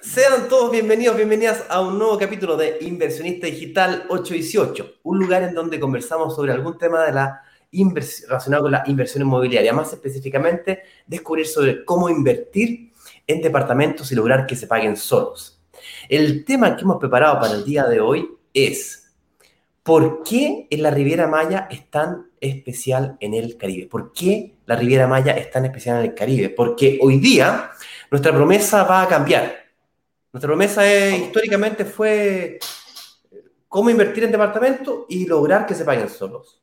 Sean todos bienvenidos, bienvenidas a un nuevo capítulo de Inversionista Digital 818, un lugar en donde conversamos sobre algún tema de la relacionado con la inversión inmobiliaria, más específicamente descubrir sobre cómo invertir en departamentos y lograr que se paguen solos. El tema que hemos preparado para el día de hoy es ¿por qué en la Riviera Maya es tan especial en el Caribe? ¿Por qué la Riviera Maya es tan especial en el Caribe? Porque hoy día nuestra promesa va a cambiar. Nuestra promesa históricamente fue cómo invertir en departamentos y lograr que se paguen solos.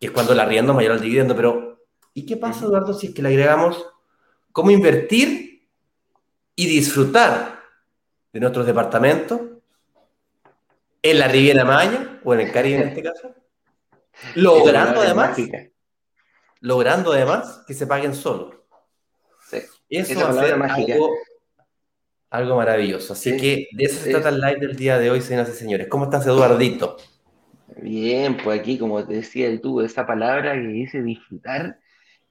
Que es cuando la arriendo mayor al dividendo. Pero, ¿y qué pasa, Eduardo, si es que le agregamos cómo invertir y disfrutar de nuestros departamentos en la Riviera Maya o en el Caribe en este caso? Logrando además, logrando además que se paguen solos. Eso va a ser algo, algo, maravilloso. Así que de eso se trata el live del día de hoy, señoras y señores. ¿Cómo estás, Eduardito? Bien, pues aquí, como te decía tú, esa palabra que dice disfrutar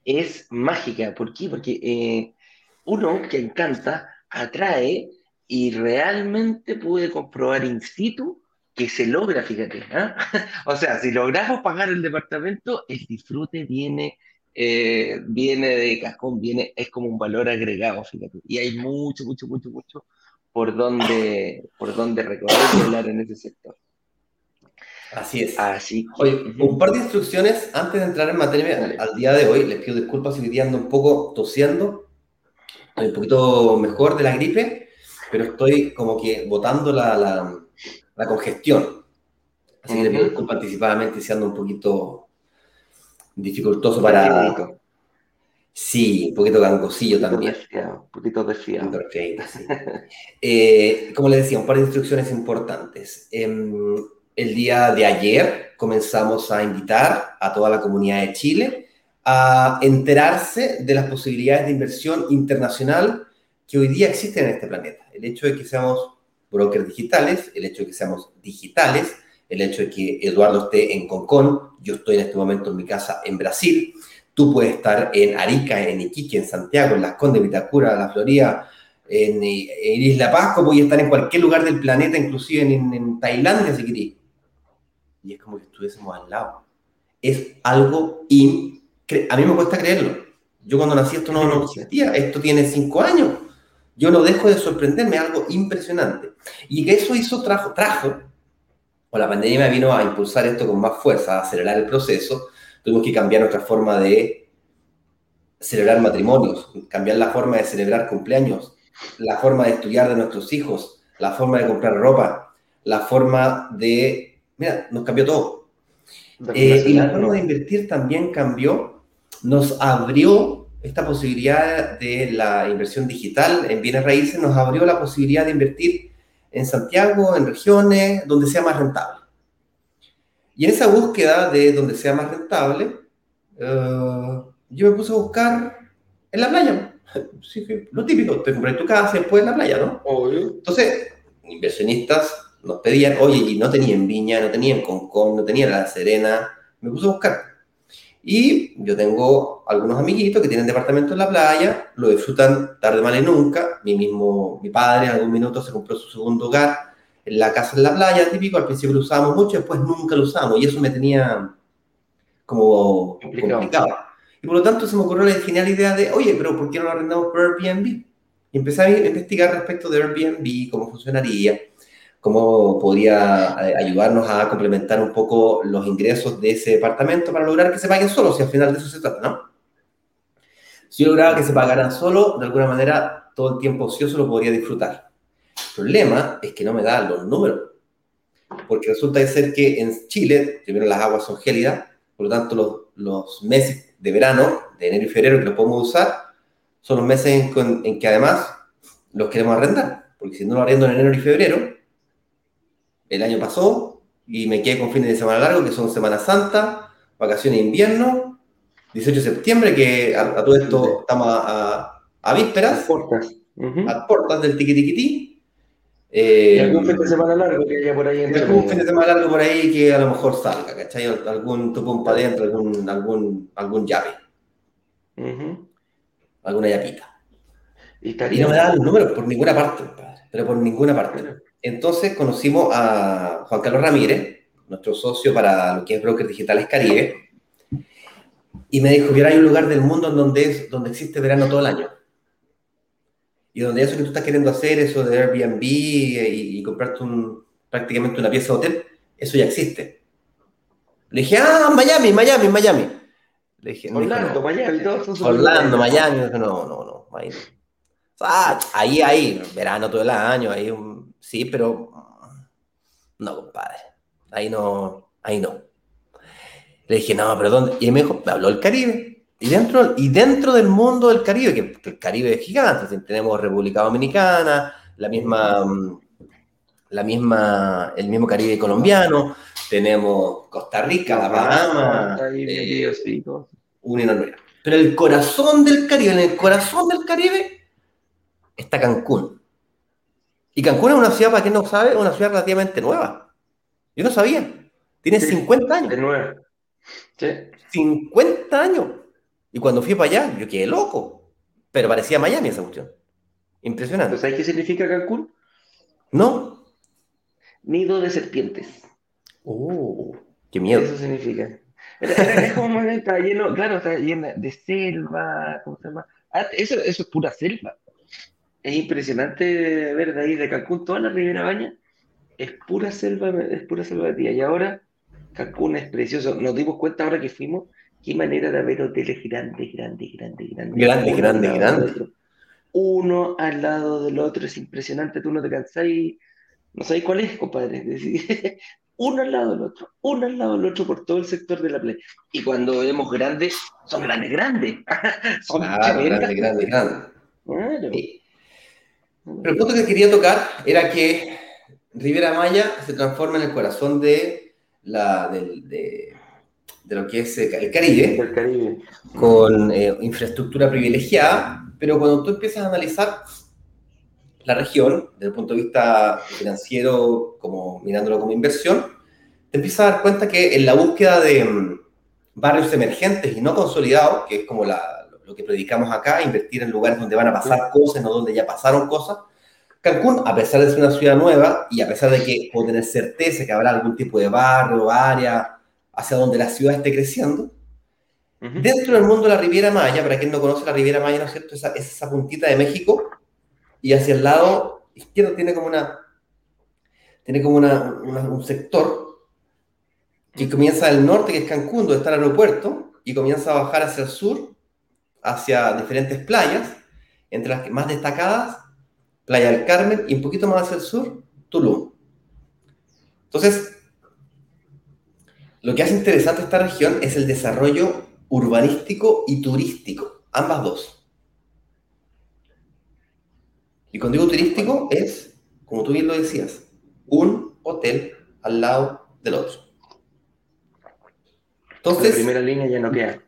es mágica. ¿Por qué? Porque eh, uno que encanta atrae y realmente puede comprobar in situ que se logra, fíjate. ¿ah? o sea, si logramos pagar el departamento, el disfrute viene eh, viene de cajón, viene, es como un valor agregado, fíjate. Y hay mucho, mucho, mucho, mucho por donde, por donde recorrer y hablar en ese sector. Así es. Así Oye, un par de instrucciones antes de entrar en materia al día de hoy. Les pido disculpas si hoy ando un poco tosiendo. Estoy un poquito mejor de la gripe, pero estoy como que botando la, la, la congestión. Así que les pido disculpas anticipadamente si ando un poquito dificultoso para... Sí, un poquito gangosillo también. un poquito desfiado. Sí. Eh, como les decía, un par de instrucciones importantes. Em, el día de ayer comenzamos a invitar a toda la comunidad de Chile a enterarse de las posibilidades de inversión internacional que hoy día existen en este planeta. El hecho de que seamos brokers digitales, el hecho de que seamos digitales, el hecho de que Eduardo esté en Concón, yo estoy en este momento en mi casa en Brasil, tú puedes estar en Arica, en Iquique, en Santiago, en Las Condes, Vitacura, La Florida, en, Isla Pascua, puedes estar en cualquier lugar del planeta, inclusive en, Tailandia si querés. Y es como que estuviésemos al lado. Es algo increíble. A mí me cuesta creerlo. Yo cuando nací esto no, no existía. Esto tiene cinco años. Yo no dejo de sorprenderme, algo impresionante. Y que eso hizo, trajo, trajo o la pandemia vino a impulsar esto con más fuerza, a acelerar el proceso, tuvimos que cambiar nuestra forma de celebrar matrimonios, cambiar la forma de celebrar cumpleaños, la forma de estudiar de nuestros hijos, la forma de comprar ropa, la forma de... Mira, nos cambió todo. Eh, y la forma de invertir también cambió, nos abrió esta posibilidad de la inversión digital en bienes raíces, nos abrió la posibilidad de invertir en Santiago, en regiones, donde sea más rentable. Y en esa búsqueda de donde sea más rentable, eh, yo me puse a buscar en la playa. Sí, lo típico, te compré tu casa y después en la playa, ¿no? Entonces, inversionistas nos pedían, oye, y no tenían Viña, no tenían Concón, no tenían La Serena. Me puse a buscar. Y yo tengo algunos amiguitos que tienen departamento en la playa, lo disfrutan tarde, mal y nunca. Mi mismo, mi padre en algún minuto se compró su segundo hogar en la casa en la playa, típico. Al principio lo usábamos mucho, después nunca lo usamos. Y eso me tenía como complicado. Y por lo tanto se me ocurrió la genial idea de, oye, pero ¿por qué no lo arrendamos por Airbnb? Y empecé a investigar respecto de Airbnb, cómo funcionaría cómo podría eh, ayudarnos a complementar un poco los ingresos de ese departamento para lograr que se paguen solo, si al final de eso se trata, ¿no? Si yo lograba que se pagaran solo, de alguna manera todo el tiempo ocioso lo podría disfrutar. El problema es que no me da los números, porque resulta de ser que en Chile, primero las aguas son gélidas, por lo tanto los, los meses de verano, de enero y febrero, que los podemos usar, son los meses en, en que además los queremos arrendar, porque si no lo arriendo en enero y febrero, el año pasó y me quedé con fines de semana largo, que son Semana Santa, vacaciones de invierno, 18 de septiembre, que a, todo esto estamos a, a, vísperas, a portas del tiquitiquití. Eh, ¿Y algún fin de semana largo que haya por ahí? Entre algún fin de semana largo por ahí que a lo mejor salga, ¿cachai? Algún tupón para adentro, algún, algún, algún llave. Alguna yapita. Y, no me daban los números por ninguna parte, pero por ninguna parte. Entonces conocimos a Juan Carlos Ramírez, nuestro socio para lo que es Brokers Digitales Caribe, y me dijo, mira, hay un lugar del mundo en donde, es, donde existe verano todo el año. Y donde eso que tú estás queriendo hacer, eso de Airbnb y, y comprarte un, prácticamente una pieza de hotel, eso ya existe. Le dije, ah, Miami, Miami, Miami. Le dije, Orlando, Miami, todos Orlando, Miami. No, no, no, ahí Ah, ahí, ahí, verano todo el año, ahí, sí, pero no, compadre. Ahí no, ahí no. Le dije, no, pero ¿dónde? Y me dijo, me habló el Caribe. Y dentro, y dentro del mundo del Caribe, que, el Caribe es gigante, tenemos República Dominicana, la misma, mm, la misma, el mismo Caribe colombiano, tenemos Costa Rica, la Bahama, eh, Pero el corazón del Caribe, en el corazón del Caribe, está Cancún. Y Cancún es una ciudad, para quien no sabe, una ciudad relativamente nueva. Yo no sabía. Tiene 50 años. Es nueva. Sí. 50 años. Y cuando fui para allá, yo quedé loco. Pero parecía Miami esa cuestión. Impresionante. ¿Sabes qué significa Cancún? No. Nido de serpientes. Oh, qué miedo. Eso significa. es como está lleno, claro, está lleno de selva, ¿cómo se llama? Ah, eso, eso es pura selva. Es impresionante ver de ahí de Cancún toda la Ribera Baña. Es pura selva, es pura selva de día. Y ahora Cancún es precioso. Nos dimos cuenta ahora que fuimos, qué manera de haber hoteles grandes, grandes, grandes, grandes. Grandes, grandes, grandes. Uno al lado del otro, es impresionante. Tú no te cansás y no sabes cuál es, compadre. uno al lado del otro, uno al lado del otro por todo el sector de la playa. Y cuando vemos grandes, son grandes, grandes. son grandes, grandes, grandes. Pero el punto que quería tocar era que Riviera Maya se transforma en el corazón de, la, de, lo que es el Caribe, el Caribe. con eh, infraestructura privilegiada, pero cuando tú empiezas a analizar la región desde el punto de vista financiero, como mirándolo como inversión, te empiezas a dar cuenta que en la búsqueda de mm, barrios emergentes y no consolidados, que es como lo que predicamos acá, invertir en lugares donde van a pasar cosas, no donde ya pasaron cosas, Cancún, a pesar de ser una ciudad nueva y a pesar de que puedo tener certeza que habrá algún tipo de barrio, área hacia donde la ciudad esté creciendo, dentro del mundo de la Riviera Maya, para quien no conoce la Riviera Maya, ¿no es cierto? Esa, esa puntita de México, y hacia el lado izquierdo tiene como una tiene como una, un sector que comienza del norte, que es Cancún, donde está el aeropuerto, y comienza a bajar hacia el sur, hacia diferentes playas, entre las que más destacadas, Playa del Carmen, y un poquito más hacia el sur, Tulum. Entonces, lo que hace interesante esta región es el desarrollo urbanístico y turístico, ambas dos. Y cuando digo turístico es, como tú bien lo decías, un hotel al lado del otro. Entonces, la primera línea ya no queda.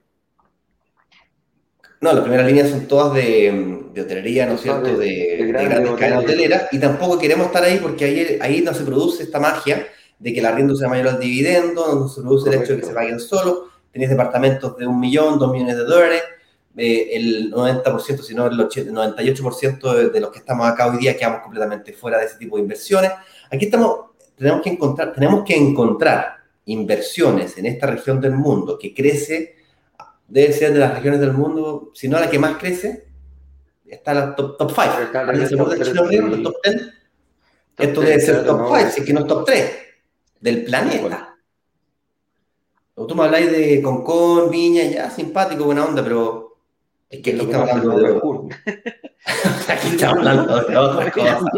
No, las primeras líneas son todas de, de hotelería, ¿no es cierto? De, grandes cadenas hoteleras. Y tampoco queremos estar ahí porque ahí, ahí no se produce esta magia de que el arriendo sea mayor al dividendo, no se produce el hecho de que se paguen solo. Tenéis departamentos de un millón, dos millones de dólares eh, el 90%, si no el 98% de, los que estamos acá hoy día quedamos completamente fuera de ese tipo de inversiones. Aquí estamos, tenemos que encontrar, tenemos que encontrar inversiones en esta región del mundo que crece, debe ser de las regiones del mundo, si no la que más crece, está la top 5. Los top 10. Esto debe ser top 5, si es que no es top 3 del planeta. Tú me habláis de Concón, Viña, ya simpático, buena onda, pero es que aquí estamos hablando de Aquí estamos hablando de otra cosa.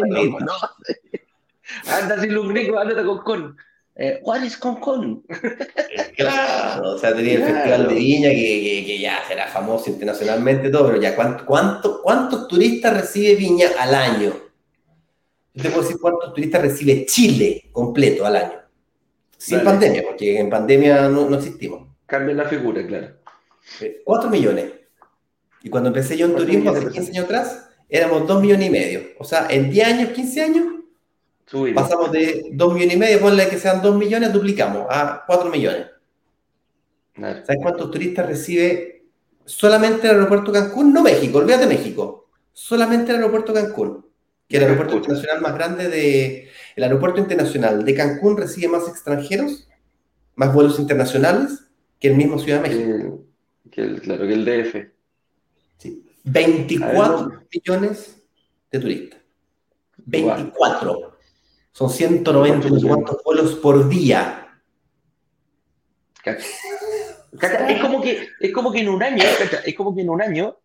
Anda sin gringo, ándate con con. Eh, ¿Cuál es Concon? claro, o sea, tenía el Festival de Viña que, que, ya será famoso internacionalmente todo, pero ya, ¿cuánto, cuánto, ¿cuántos turistas recibe Viña al año? Yo te puedo decir cuántos turistas recibe Chile completo al año. Sin pandemia, porque en pandemia no, no existimos. Cambia la figura, claro. Eh, cuatro millones. Y cuando empecé yo en turismo, hace 15 años atrás, éramos 2 millones y medio. O sea, en 10 años, 15 años, pasamos de 2 millones y medio, ponle que sean 2 millones, duplicamos a 4 millones. ¿Sabes cuántos turistas recibe solamente el aeropuerto Cancún? No México, olvídate México. solamente el aeropuerto Cancún, que es el aeropuerto internacional más grande de... El aeropuerto internacional de Cancún recibe más extranjeros, más vuelos internacionales que el mismo Ciudad de México. claro, que el DF. Sí. 24 millones de turistas. 24. Son 190 vuelos por día. Es como que, es como que en un año, es como que en un año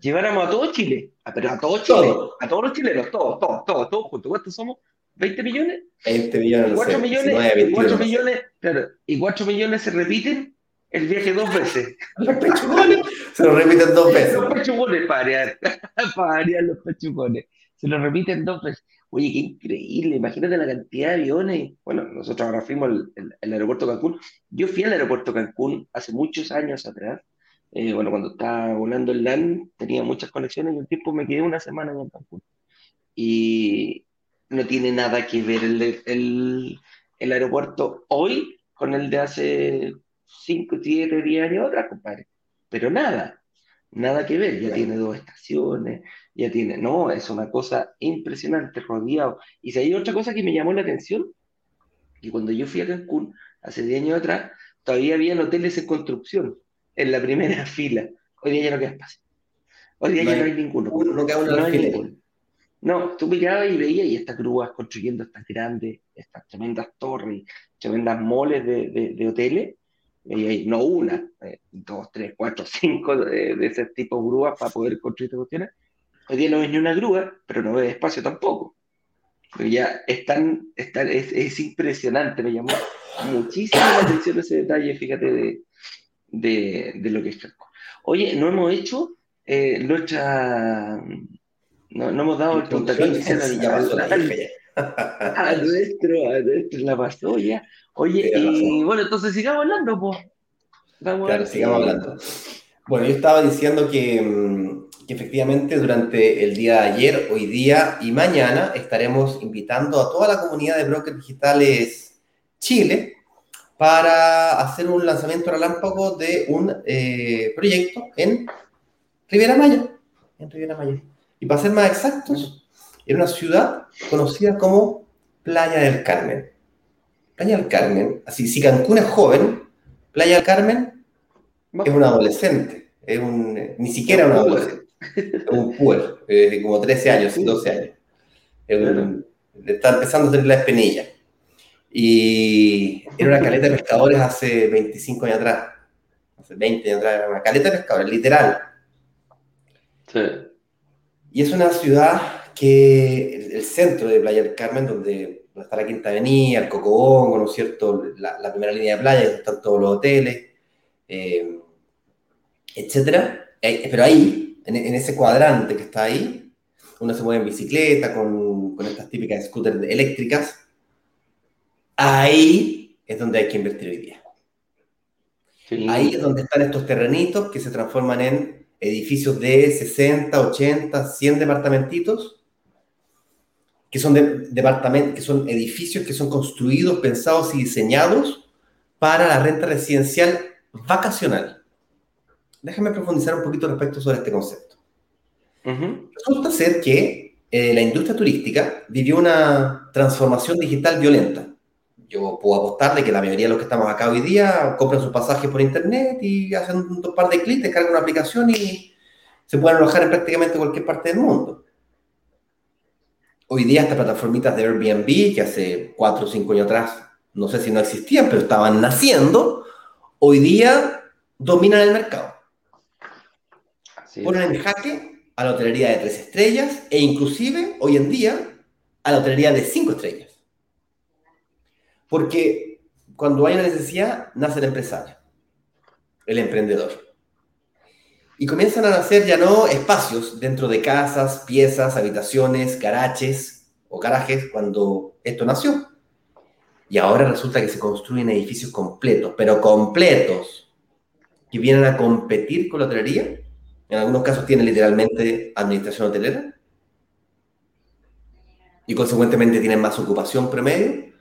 lleváramos a todo Chile, a, pero a todo Chile, a todos los chilenos, todos, todos, todos, todos juntos. ¿Cuántos somos? ¿20 millones? 20 millones. 4 millones, 4 millones, claro, y 4 millones se repiten el viaje dos veces. Los pechugones se lo repiten dos veces. Los pechugones, para variar, para variar los pechugones. Se lo repiten dos veces. Oye, qué increíble, imagínate la cantidad de aviones. Bueno, nosotros ahora fuimos al, aeropuerto Cancún. Yo fui al aeropuerto Cancún hace muchos años atrás. Eh, bueno, cuando estaba volando el LAN, tenía muchas conexiones y un tiempo me quedé una semana en Cancún. Y no tiene nada que ver el, el, el aeropuerto hoy con el de hace 5, 7, 10 años atrás, compadre. Pero nada, nada que ver. Ya tiene dos estaciones, ya tiene, no, es una cosa impresionante, rodeado. Y si hay otra cosa que me llamó la atención, que cuando yo fui a Cancún hace 10 años atrás, todavía había hoteles en construcción, en la primera fila. Hoy día ya no queda espacio. Hoy día ya no hay ninguno. no, queda no hay ninguno. No, tú mirabas y veías y estas grúas construyendo estas grandes, estas tremendas torres, tremendas moles de, de, hoteles, y no una, eh, dos, tres, cuatro, cinco de, de ese tipo de grúas para poder construir estas cuestiones, Hoy día no ves ni una grúa, pero no ves espacio tampoco. Pero ya es, tan, es, impresionante, me llamó muchísimo la atención ese detalle, fíjate, de, lo que es Cancún. Oye, no hemos hecho eh, nuestra. No, no, hemos dado el puntapié inicial a, nuestro, a nuestro, la pasó ya. Oye, y bueno, entonces sigamos hablando, pues. claro, sigamos hablando. Bueno, yo estaba diciendo que mm, que efectivamente durante el día de ayer, hoy día y mañana estaremos invitando a toda la comunidad de brokers digitales Chile para hacer un lanzamiento relámpago de un eh, proyecto en Riviera Maya. En Riviera Maya. Y para ser más exactos, en una ciudad conocida como Playa del Carmen. Playa del Carmen, así, si Cancún es joven, Playa del Carmen es un adolescente, es un, ni siquiera un adolescente un puer, eh, como 13 años, 12 años. está empezando a tener la espinilla. Y era una caleta de pescadores hace 25 años atrás. Hace 20 años atrás, era una caleta de pescadores, literal. Sí. Y es una ciudad que el, centro de Playa del Carmen, donde, está la Quinta Avenida, el Cocobongo, ¿no es cierto? La, primera línea de playa, donde están todos los hoteles, eh, etcétera. Pero ahí en, ese cuadrante que está ahí, uno se mueve en bicicleta con, con estas típicas scooters eléctricas, ahí es donde hay que invertir hoy día. Ahí es donde están estos terrenitos que se transforman en edificios de 60, 80, 100 departamentitos, que son, de, que son edificios que son construidos, pensados y diseñados para la renta residencial vacacional déjame profundizar un poquito respecto sobre este concepto. Resulta ser que eh, la industria turística vivió una transformación digital violenta. Yo puedo apostar de que la mayoría de los que estamos acá hoy día compran sus pasajes por internet y hacen un par de clics, descargan una aplicación y se pueden alojar en prácticamente cualquier parte del mundo. Hoy día estas plataformitas de Airbnb, que hace cuatro o cinco años atrás no sé si no existían, pero estaban naciendo, hoy día dominan el mercado ponen en jaque a la hotelería de tres estrellas e inclusive hoy en día a la hotelería de cinco estrellas. Porque cuando hay una necesidad, nace el empresario, el emprendedor. Y comienzan a nacer ya no espacios dentro de casas, piezas, habitaciones, garajes o garajes cuando esto nació. Y ahora resulta que se construyen edificios completos, pero completos, que vienen a competir con la hotelería en algunos casos tiene literalmente administración hotelera y consecuentemente tienen más ocupación promedio.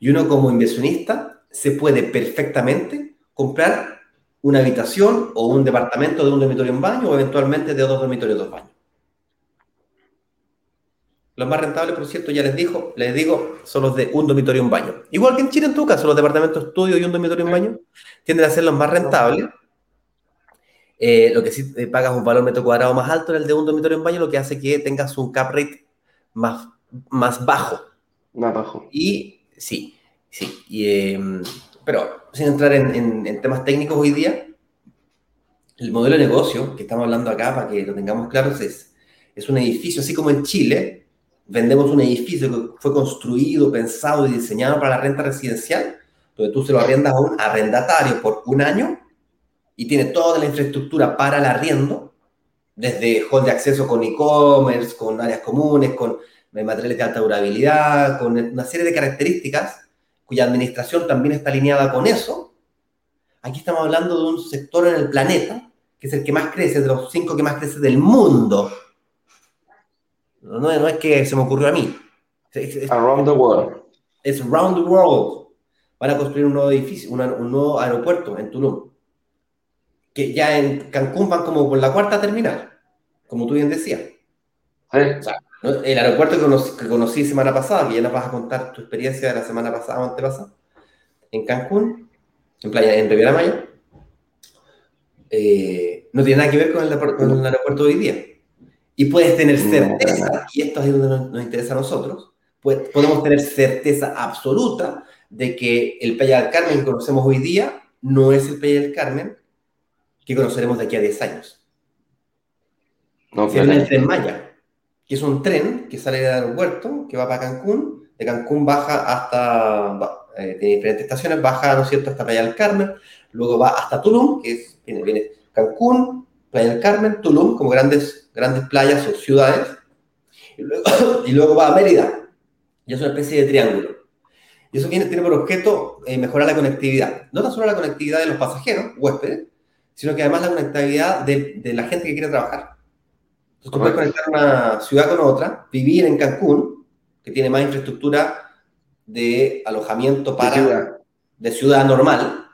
Y uno como inversionista se puede perfectamente comprar una habitación o un departamento de un dormitorio en baño o eventualmente de dos dormitorios dos baños. Los más rentables, por cierto, ya les dijo, les digo, son los de un dormitorio y un baño. Igual que en Chile, en tu caso, los departamentos estudio y un dormitorio y un baño tienden a ser los más rentables. Eh, lo que sí eh, pagas un valor metro cuadrado más alto en el de un dormitorio y un baño, lo que hace que tengas un cap rate más, más bajo. Más bajo. Y sí, sí. Em, pero sin entrar en, en temas técnicos hoy día, el modelo de negocio que estamos hablando acá, para que lo tengamos claro, es, es un edificio, así como en Chile, vendemos un edificio que fue construido, pensado y diseñado para la renta residencial, donde tú se lo arriendas a un arrendatario por un año y tiene toda la infraestructura para el arriendo, desde hall de acceso con e-commerce, con áreas comunes, con materiales de alta durabilidad, con una serie de características cuya administración también está alineada con eso. Aquí estamos hablando de un sector en el planeta que es el que más crece, de los cinco que más crece del mundo no, es que se me ocurrió a mí. around the world. Es around the world. Van a construir un nuevo edificio, un nuevo aeropuerto en Tulum. Que ya en Cancún van como por la cuarta terminal, como tú bien decías. el aeropuerto que conocí, semana pasada, que ya nos vas a contar tu experiencia de la semana pasada o antepasada, en Cancún, en playa, en Riviera Maya, eh, no tiene nada que ver con el, con el aeropuerto de hoy día. Y puedes tener certeza, y esto es donde nos, interesa a nosotros, pues, podemos tener certeza absoluta de que el Playa del Carmen que conocemos hoy día no es el Playa del Carmen que conoceremos de aquí a 10 años. No, es el tren Maya, que es un tren que sale del aeropuerto, que va para Cancún, de Cancún baja hasta, eh, tiene diferentes estaciones, baja, ¿no es cierto?, hasta Playa del Carmen, luego va hasta Tulum, que es, viene, viene Cancún, Playa del Carmen, Tulum, como grandes, grandes playas o ciudades, y luego, y luego va a Mérida, y es una especie de triángulo. Y eso tiene, tiene por objeto eh, mejorar la conectividad. No tan solo la conectividad de los pasajeros, huéspedes, sino que además la conectividad de, de la gente que quiere trabajar. Entonces tú puedes conectar una ciudad con otra, vivir en Cancún, que tiene más infraestructura de alojamiento para de ciudad, de ciudad normal,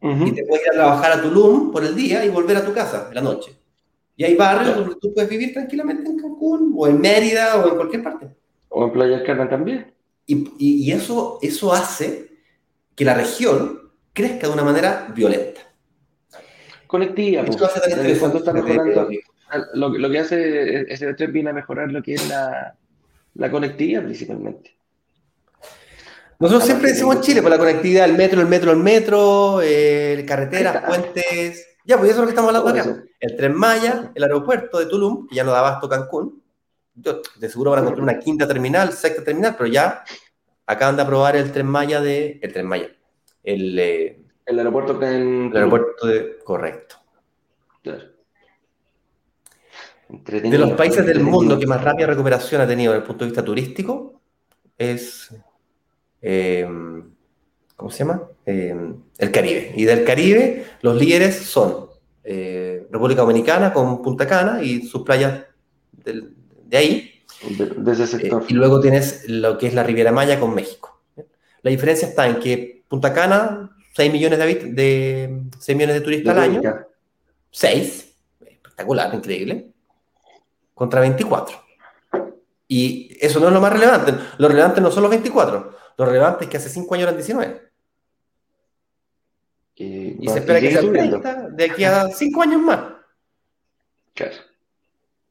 y te puedes ir a trabajar a Tulum por el día y volver a tu casa en la noche. Y hay barrios donde tú puedes vivir tranquilamente en Cancún, o en Mérida, o en cualquier parte. O en Playa del también. Y, y, eso, eso hace que la región crezca de una manera violenta. Conectiva. Pues, está mejorando, lo, lo, que hace ese tren viene a mejorar lo que es la, la conectividad principalmente. Nosotros siempre decimos en Chile, por la conectividad, el metro, el metro, el metro, eh, carreteras, puentes. Ya, pues eso es lo que estamos hablando acá. El tren Maya, el aeropuerto de Tulum, que ya no da abasto Cancún. de seguro van a construir una quinta terminal, sexta terminal, pero ya acaban de aprobar el tren Maya de. El tren Maya. El, eh, el aeropuerto que en... El aeropuerto de. Correcto. Claro. De los países del mundo que más rápida recuperación ha tenido desde el punto de vista turístico es Em, ¿cómo se llama? Em, el Caribe. Y del Caribe los líderes son eh, República Dominicana con Punta Cana y sus playas de, ahí. De, ese sector. Eh, y luego tienes lo que es la Riviera Maya con México. La diferencia está en que Punta Cana, 6 millones de, de, 6 millones de turistas al año. 6. Espectacular, increíble. Contra 24. Y eso no es lo más relevante. Lo relevante no son los 24. Lo relevante es que hace 5 años eran 19. y se espera que sea 30 de aquí a 5 años más. Claro.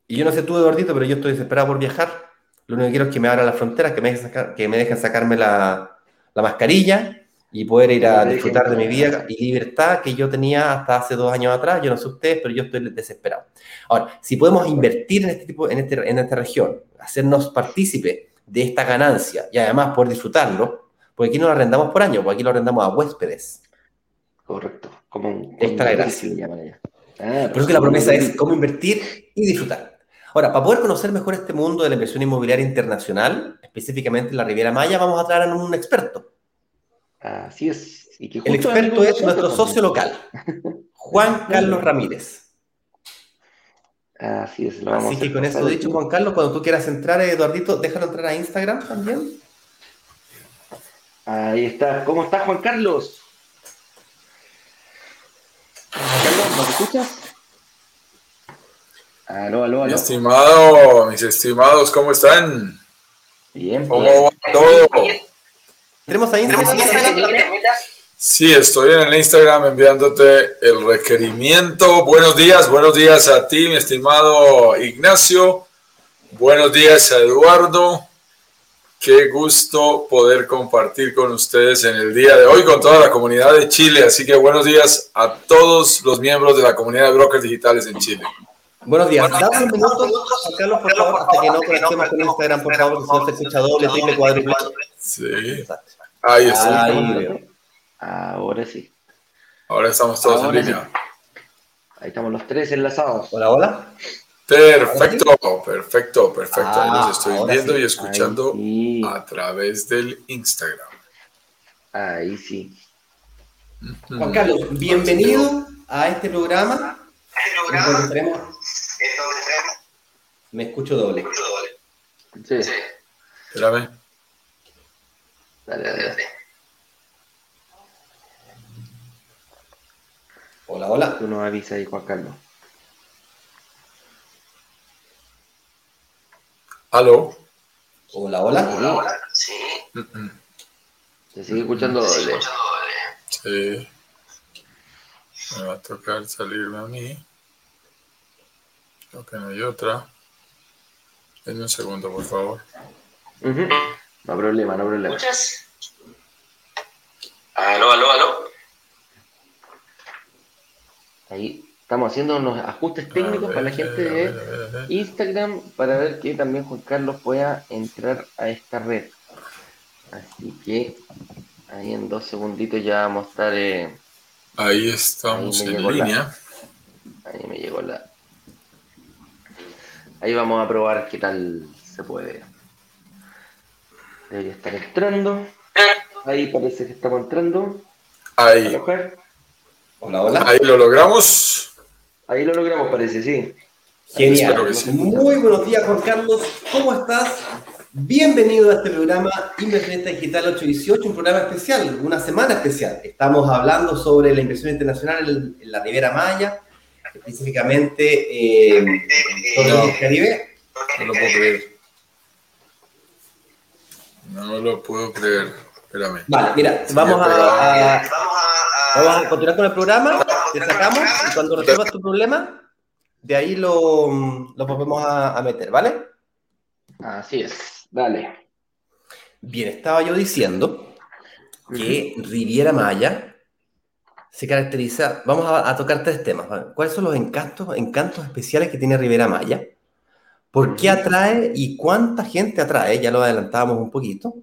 Y yo no sé tú, Eduardito, pero yo estoy desesperado por viajar. Lo único que quiero es que me abran las fronteras, que me dejen, que me dejen sacarme la, la mascarilla y poder ir a disfrutar de mi vida y libertad que yo tenía hasta hace dos años atrás. Yo no sé ustedes, pero yo estoy desesperado. Ahora, si podemos invertir en este tipo, en, este, en esta región, hacernos partícipe de esta ganancia y además poder disfrutarlo, porque aquí no lo arrendamos por año, porque aquí lo arrendamos a huéspedes. Correcto. Como esta la gracia. Ah, por eso que la promesa es cómo invertir y disfrutar. Ahora, para poder conocer mejor este mundo de la inversión inmobiliaria internacional, específicamente en la Riviera Maya, vamos a traer a un experto. Así es. el experto es nuestro socio local, Juan Carlos Ramírez. Así es. Lo vamos Así que con esto dicho, Juan Carlos, cuando tú quieras entrar, Eduardito, déjalo entrar a Instagram también. Ahí está. ¿Cómo estás, Juan Carlos? Juan Carlos, ¿nos escuchas? Aló, aló, aló. Mi estimado, mis estimados, ¿cómo están? Bien. ¿Cómo va todo? Tenemos ahí Sí, estoy en el Instagram enviándote el requerimiento. Buenos días, buenos días a ti, mi estimado Ignacio. Buenos días a Eduardo. Qué gusto poder compartir con ustedes en el día de hoy con toda la comunidad de Chile. Así que buenos días a todos los miembros de la comunidad de brokers digitales en Chile. Buenos días. Dame un minuto, Carlos, por favor, hasta que no conectemos con Instagram, por favor, que si no se escucha doble, triple, cuádruple. Sí. Ahí está. Ahí Ahora sí. Ahora estamos todos en línea. Ahí estamos los tres enlazados. Hola, hola. Perfecto, perfecto, perfecto. Ahí los estoy viendo y escuchando a través del Instagram. Ahí sí. Juan Carlos, bienvenido a este programa. Este programa. Me escucho doble. Sí. Espérame. Dale, dale, dale. Hola, hola. Tú nos avisas ahí, Juan Carlos. ¿Aló? Hola, hola. Hola, hola. Sí. Se sigue escuchando doble. Sí. Me va a tocar salirme a mí. Creo que no hay otra. Denme un segundo, por favor. No problema, no problema. ¿Escuchas? Aló, aló, aló. Ahí estamos haciendo unos ajustes técnicos para la gente de Instagram para ver que también Juan Carlos pueda entrar a esta red. Así que ahí en dos segunditos ya vamos a estar. Eh, ahí estamos en línea. ahí me llegó la. Ahí vamos a probar qué tal se puede. Debería estar entrando. Ahí parece que estamos entrando. Ahí. Hola, hola. Ahí lo logramos. Ahí lo logramos, parece, sí. Genial. Muy buenos días, Juan Carlos. ¿Cómo estás? Bienvenido a este programa Inversionista Digital 818, un programa especial, una semana especial. Estamos hablando sobre la inversión internacional en, la Ribera Maya, específicamente en todo el Caribe. No lo puedo creer. No lo puedo creer. Espérame. Vale, mira, vamos a Vamos a continuar con el programa, te sacamos y cuando resuelvas tu problema, de ahí lo, lo volvemos a, meter, ¿vale? Así es, dale. Bien, estaba yo diciendo que Riviera Maya se caracteriza, vamos a, tocar tres temas. ¿Cuáles son los encantos, encantos especiales que tiene Riviera Maya? ¿Por qué atrae y cuánta gente atrae? Ya lo adelantábamos un poquito.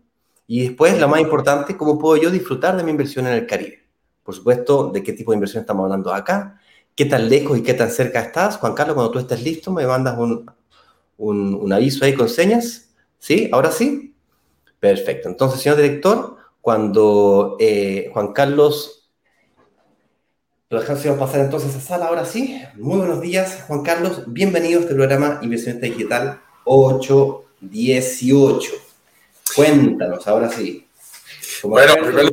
Y después, lo más importante, ¿cómo puedo yo disfrutar de mi inversión en el Caribe? Por supuesto, de qué tipo de inversión estamos hablando acá, qué tan lejos y qué tan cerca estás. Juan Carlos, cuando tú estés listo, me mandas un, un, aviso ahí con señas. ¿Sí? ¿Ahora sí? Perfecto. Entonces, señor director, cuando eh, Juan Carlos lo dejamos pasar entonces a sala, ahora sí. Muy buenos días, Juan Carlos. Bienvenido a este programa Inversionista Digital 818. Cuéntanos, ahora sí. Bueno, primero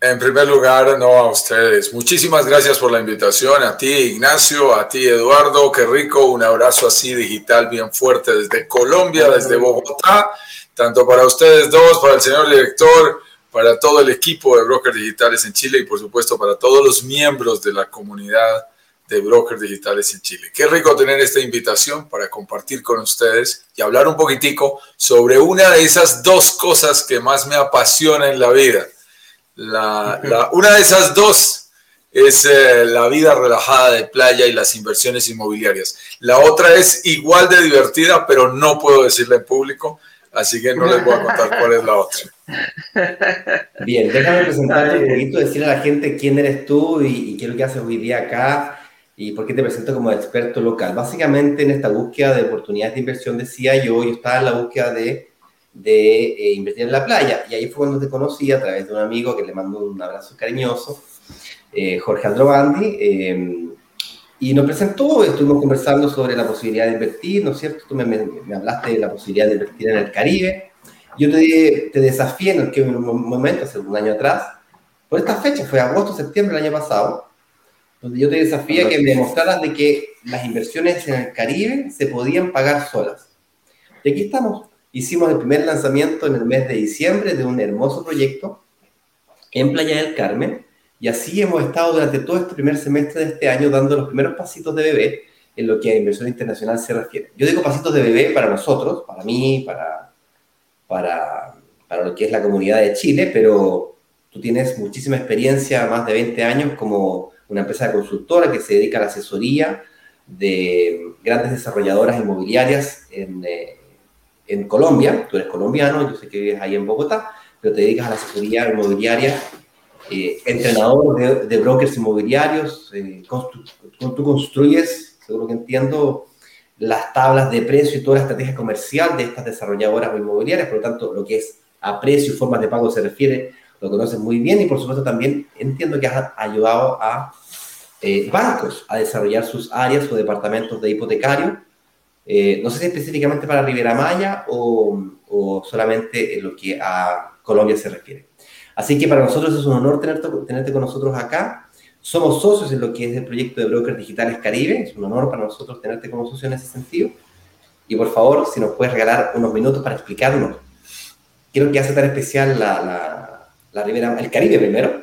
en primer lugar, no a ustedes. Muchísimas gracias por la invitación. A ti, Ignacio, a ti, Eduardo. Qué rico. Un abrazo así digital bien fuerte desde Colombia, desde Bogotá. Tanto para ustedes dos, para el señor director, para todo el equipo de brokers digitales en Chile y por supuesto para todos los miembros de la comunidad de brokers digitales en Chile. Qué rico tener esta invitación para compartir con ustedes y hablar un poquitico sobre una de esas dos cosas que más me apasiona en la vida la, una de esas dos es eh, la vida relajada de playa y las inversiones inmobiliarias. La otra es igual de divertida, pero no puedo decirla en público, así que no les voy a contar cuál es la otra. Bien, déjame presentarte un poquito, decirle a la gente quién eres tú y, qué es lo que haces hoy día acá y por qué te presento como experto local. Básicamente en esta búsqueda de oportunidades de inversión decía yo, yo estaba en la búsqueda de de eh, invertir en la playa. Y ahí fue cuando te conocí a través de un amigo que le mando un abrazo cariñoso, eh, Jorge Androbandi, eh, y nos presentó, estuvimos conversando sobre la posibilidad de invertir, ¿no es cierto? Tú me, me, hablaste de la posibilidad de invertir en el Caribe. Yo te, te desafié en, un momento, hace un año atrás, por esta fecha, fue agosto, septiembre del año pasado, donde yo te desafié a que me demostraras de que las inversiones en el Caribe se podían pagar solas. Y aquí estamos, hicimos el primer lanzamiento en el mes de diciembre de un hermoso proyecto en Playa del Carmen, y así hemos estado durante todo este primer semestre de este año dando los primeros pasitos de bebé en lo que a inversión internacional se refiere. Yo digo pasitos de bebé para nosotros, para mí, para, para, para lo que es la comunidad de Chile, pero tú tienes muchísima experiencia, más de 20 años como una empresa de consultora que se dedica a la asesoría de grandes desarrolladoras inmobiliarias en, eh, en Colombia. Tú eres colombiano, yo sé que vives ahí en Bogotá, pero te dedicas a la asesoría inmobiliaria, eh, entrenador de, brokers inmobiliarios, eh, tú construyes, seguro que entiendo, las tablas de precio y toda la estrategia comercial de estas desarrolladoras inmobiliarias, por lo tanto, lo que es a precio y formas de pago se refiere, lo conoces muy bien y por supuesto también entiendo que has ayudado a eh, bancos a desarrollar sus áreas o departamentos de hipotecario. Eh, no sé si específicamente para Rivera Maya o, o, solamente en lo que a Colombia se refiere. Así que para nosotros es un honor tenerte, tenerte con nosotros acá. Somos socios en lo que es el proyecto de Brokers Digitales Caribe. Es un honor para nosotros tenerte como socio en ese sentido. Y por favor, si nos puedes regalar unos minutos para explicarnos qué es lo que hace tan especial la, la, la Ribera, el Caribe primero,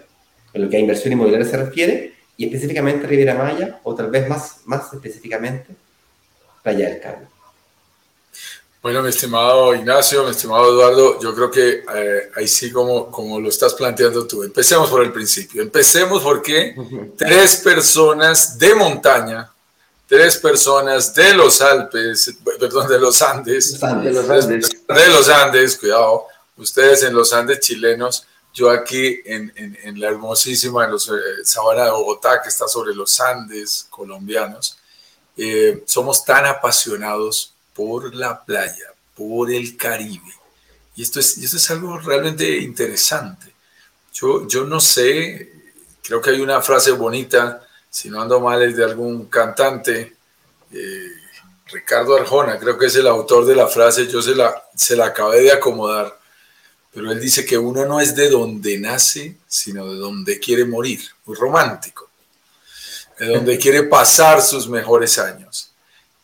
en lo que a inversión inmobiliaria se refiere, y específicamente Riviera Maya, o tal vez más, más específicamente Playa del Carmen. Bueno, mi estimado Ignacio, mi estimado Eduardo, yo creo que eh, ahí sí como, como lo estás planteando tú. Empecemos por el principio. Empecemos porque tres personas de montaña, tres personas de los Alpes, perdón, de los Andes, de los Andes, de los Andes cuidado, ustedes en los Andes chilenos, yo aquí en, en, la hermosísima en los, eh, sabana de Bogotá, que está sobre los Andes colombianos, eh, somos tan apasionados por la playa, por el Caribe. Y esto es, esto es algo realmente interesante. Yo, yo no sé, creo que hay una frase bonita, si no ando mal, es de algún cantante, eh, Ricardo Arjona, creo que es el autor de la frase, yo se la, se la acabé de acomodar pero él dice que uno no es de donde nace, sino de donde quiere morir, muy romántico, de donde quiere pasar sus mejores años.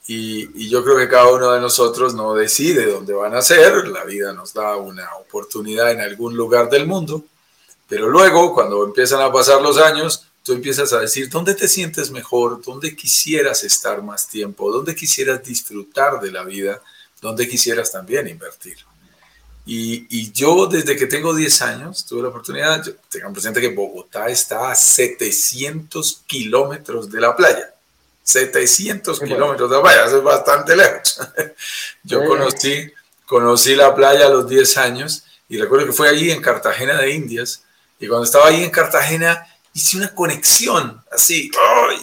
Y, yo creo que cada uno de nosotros no decide dónde va a nacer, la vida nos da una oportunidad en algún lugar del mundo, pero luego cuando empiezan a pasar los años, tú empiezas a decir, ¿dónde te sientes mejor? ¿Dónde quisieras estar más tiempo? ¿Dónde quisieras disfrutar de la vida? ¿Dónde quisieras también invertir? Y, yo desde que tengo 10 años tuve la oportunidad, tengan presente que Bogotá está a 700 kilómetros de la playa. 700 kilómetros de la playa, eso es bastante lejos. yo conocí, conocí la playa a los 10 años y recuerdo que fue allí en Cartagena de Indias y cuando estaba ahí en Cartagena hice una conexión así.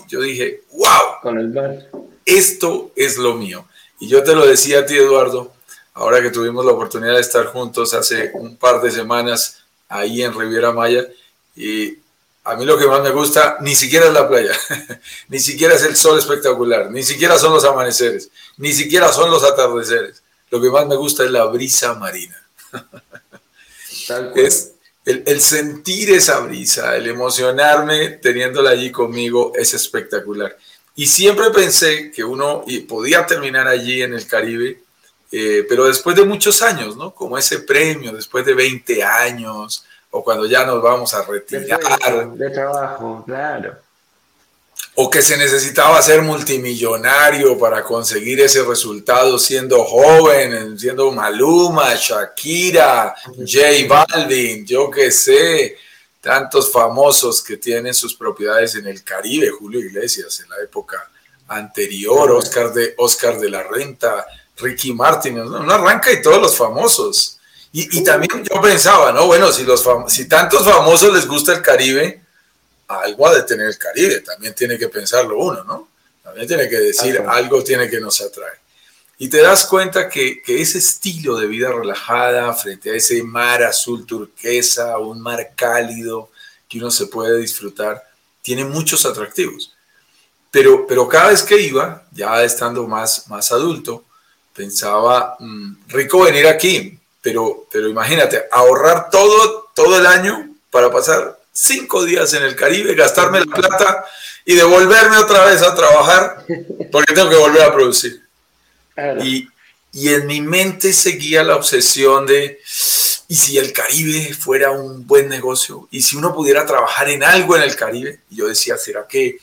Yo dije, wow, con el mar. Esto es lo mío. Y yo te lo decía a ti, Eduardo, ahora que tuvimos la oportunidad de estar juntos hace un par de semanas ahí en Riviera Maya y a mí lo que más me gusta ni siquiera es la playa, ni siquiera es el sol espectacular, ni siquiera son los amaneceres, ni siquiera son los atardeceres. Lo que más me gusta es la brisa marina. es el, el, sentir esa brisa, el emocionarme teniéndola allí conmigo es espectacular. Y siempre pensé que uno podía terminar allí en el Caribe eh, pero después de muchos años, ¿no? Como ese premio, después de 20 años, o cuando ya nos vamos a retirar. De, trabajo, claro. O que se necesitaba ser multimillonario para conseguir ese resultado siendo joven, siendo Maluma, Shakira, J Balvin, yo qué sé, tantos famosos que tienen sus propiedades en el Caribe, Julio Iglesias en la época anterior, Oscar de, Oscar de la Renta, Ricky Martin, ¿no? arranca y todos los famosos. Y, también yo pensaba, ¿no? Bueno, si, los si tantos famosos les gusta el Caribe, algo ha de tener el Caribe, también tiene que pensarlo uno, ¿no? También tiene que decir, algo tiene que nos atrae. Y te das cuenta que, que, ese estilo de vida relajada frente a ese mar azul turquesa, un mar cálido que uno se puede disfrutar, tiene muchos atractivos. Pero, pero cada vez que iba, ya estando más, más adulto, pensaba, mm, rico venir aquí, pero, pero imagínate, ahorrar todo, todo el año para pasar cinco días en el Caribe, gastarme la plata y devolverme otra vez a trabajar porque tengo que volver a producir. Y, y en mi mente seguía la obsesión de, ¿y si el Caribe fuera un buen negocio? ¿Y si uno pudiera trabajar en algo en el Caribe? Y yo decía, ¿será que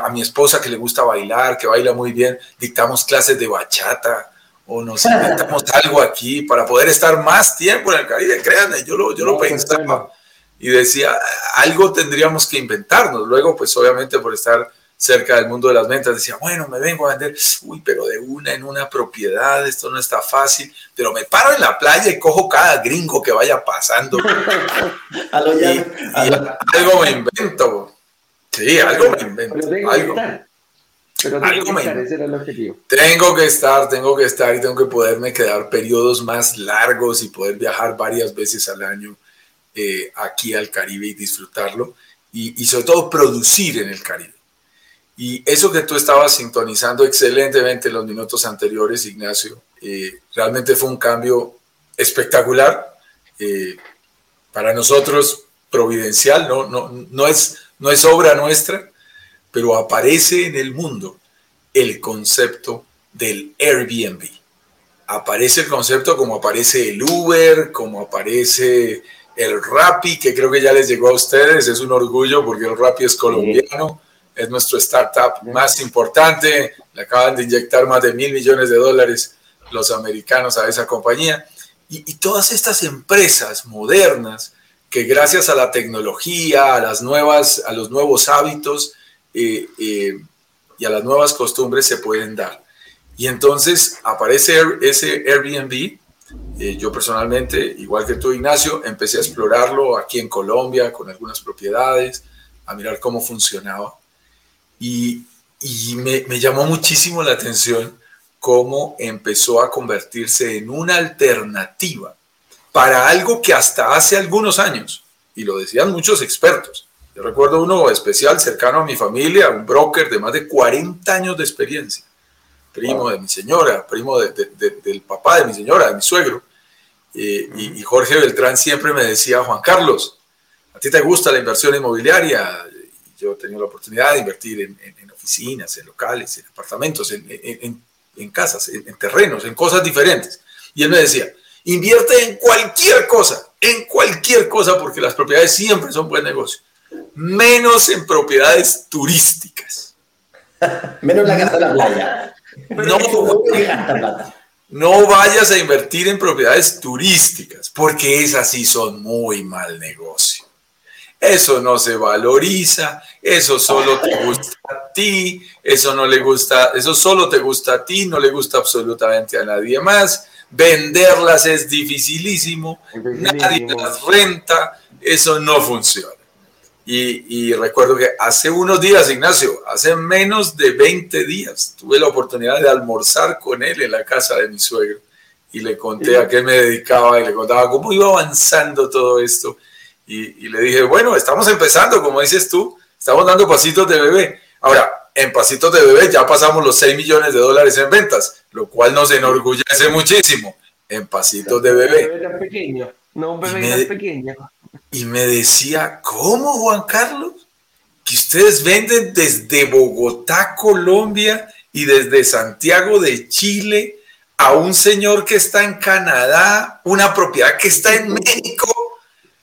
a mi esposa que le gusta bailar, que baila muy bien, dictamos clases de bachata? O nos inventamos algo aquí para poder estar más tiempo en el Caribe. Créanme, yo lo, yo lo pensaba y decía, algo tendríamos que inventarnos. Luego, pues obviamente por estar cerca del mundo de las ventas, decía, bueno, me vengo a vender, uy, pero de una en una propiedad, esto no está fácil, pero me paro en la playa y cojo cada gringo que vaya pasando. algo me invento. Sí, algo me invento. Algo. Pero tengo que estar, ese era el objetivo. Tengo que estar, tengo que estar y tengo que poderme quedar periodos más largos y poder viajar varias veces al año eh, aquí al Caribe y disfrutarlo y, y, sobre todo producir en el Caribe. Y eso que tú estabas sintonizando excelentemente en los minutos anteriores, Ignacio, eh, realmente fue un cambio espectacular. Eh, para nosotros, providencial, no, no, no, es, no es obra nuestra, pero aparece en el mundo el concepto del Airbnb. Aparece el concepto como aparece el Uber, como aparece el Rappi, que creo que ya les llegó a ustedes, es un orgullo porque el Rappi es colombiano, es nuestro startup más importante, le acaban de inyectar más de mil millones de dólares los americanos a esa compañía. Y, todas estas empresas modernas que gracias a la tecnología, a, las nuevas, a los nuevos hábitos, eh, eh, y a las nuevas costumbres se pueden dar. Y entonces aparece ese Airbnb. Eh, yo personalmente, igual que tú, Ignacio, empecé a explorarlo aquí en Colombia con algunas propiedades, a mirar cómo funcionaba. Y, me llamó muchísimo la atención cómo empezó a convertirse en una alternativa para algo que hasta hace algunos años, y lo decían muchos expertos, yo recuerdo uno especial cercano a mi familia, un broker de más de 40 años de experiencia, primo de mi señora, primo del papá de mi señora, de mi suegro. Eh, y, Jorge Beltrán siempre me decía, Juan Carlos, ¿a ti te gusta la inversión inmobiliaria? Yo he tenido la oportunidad de invertir en, oficinas, en locales, en apartamentos, en, casas, en terrenos, en cosas diferentes. Y él me decía, invierte en cualquier cosa, en cualquier cosa, porque las propiedades siempre son buen negocio menos en propiedades turísticas. menos la casa de la playa. No, vayas a invertir en propiedades turísticas, porque esas sí son muy mal negocio. Eso no se valoriza, eso solo te gusta a ti, eso no le gusta, eso solo te gusta a ti, no le gusta absolutamente a nadie más. Venderlas es dificilísimo, nadie las renta, eso no funciona. Y, recuerdo que hace unos días, Ignacio, hace menos de 20 días, tuve la oportunidad de almorzar con él en la casa de mi suegro y le conté a qué me dedicaba y le contaba cómo iba avanzando todo esto. Y, le dije, bueno, estamos empezando, como dices tú, estamos dando pasitos de bebé. Ahora, en pasitos de bebé ya pasamos los 6 millones de dólares en ventas, lo cual nos enorgullece muchísimo. En pasitos de bebé. Un bebé pequeño, no un bebé pequeño. Y me decía, ¿cómo Juan Carlos? Que ustedes venden desde Bogotá, Colombia y desde Santiago de Chile a un señor que está en Canadá, una propiedad que está en México.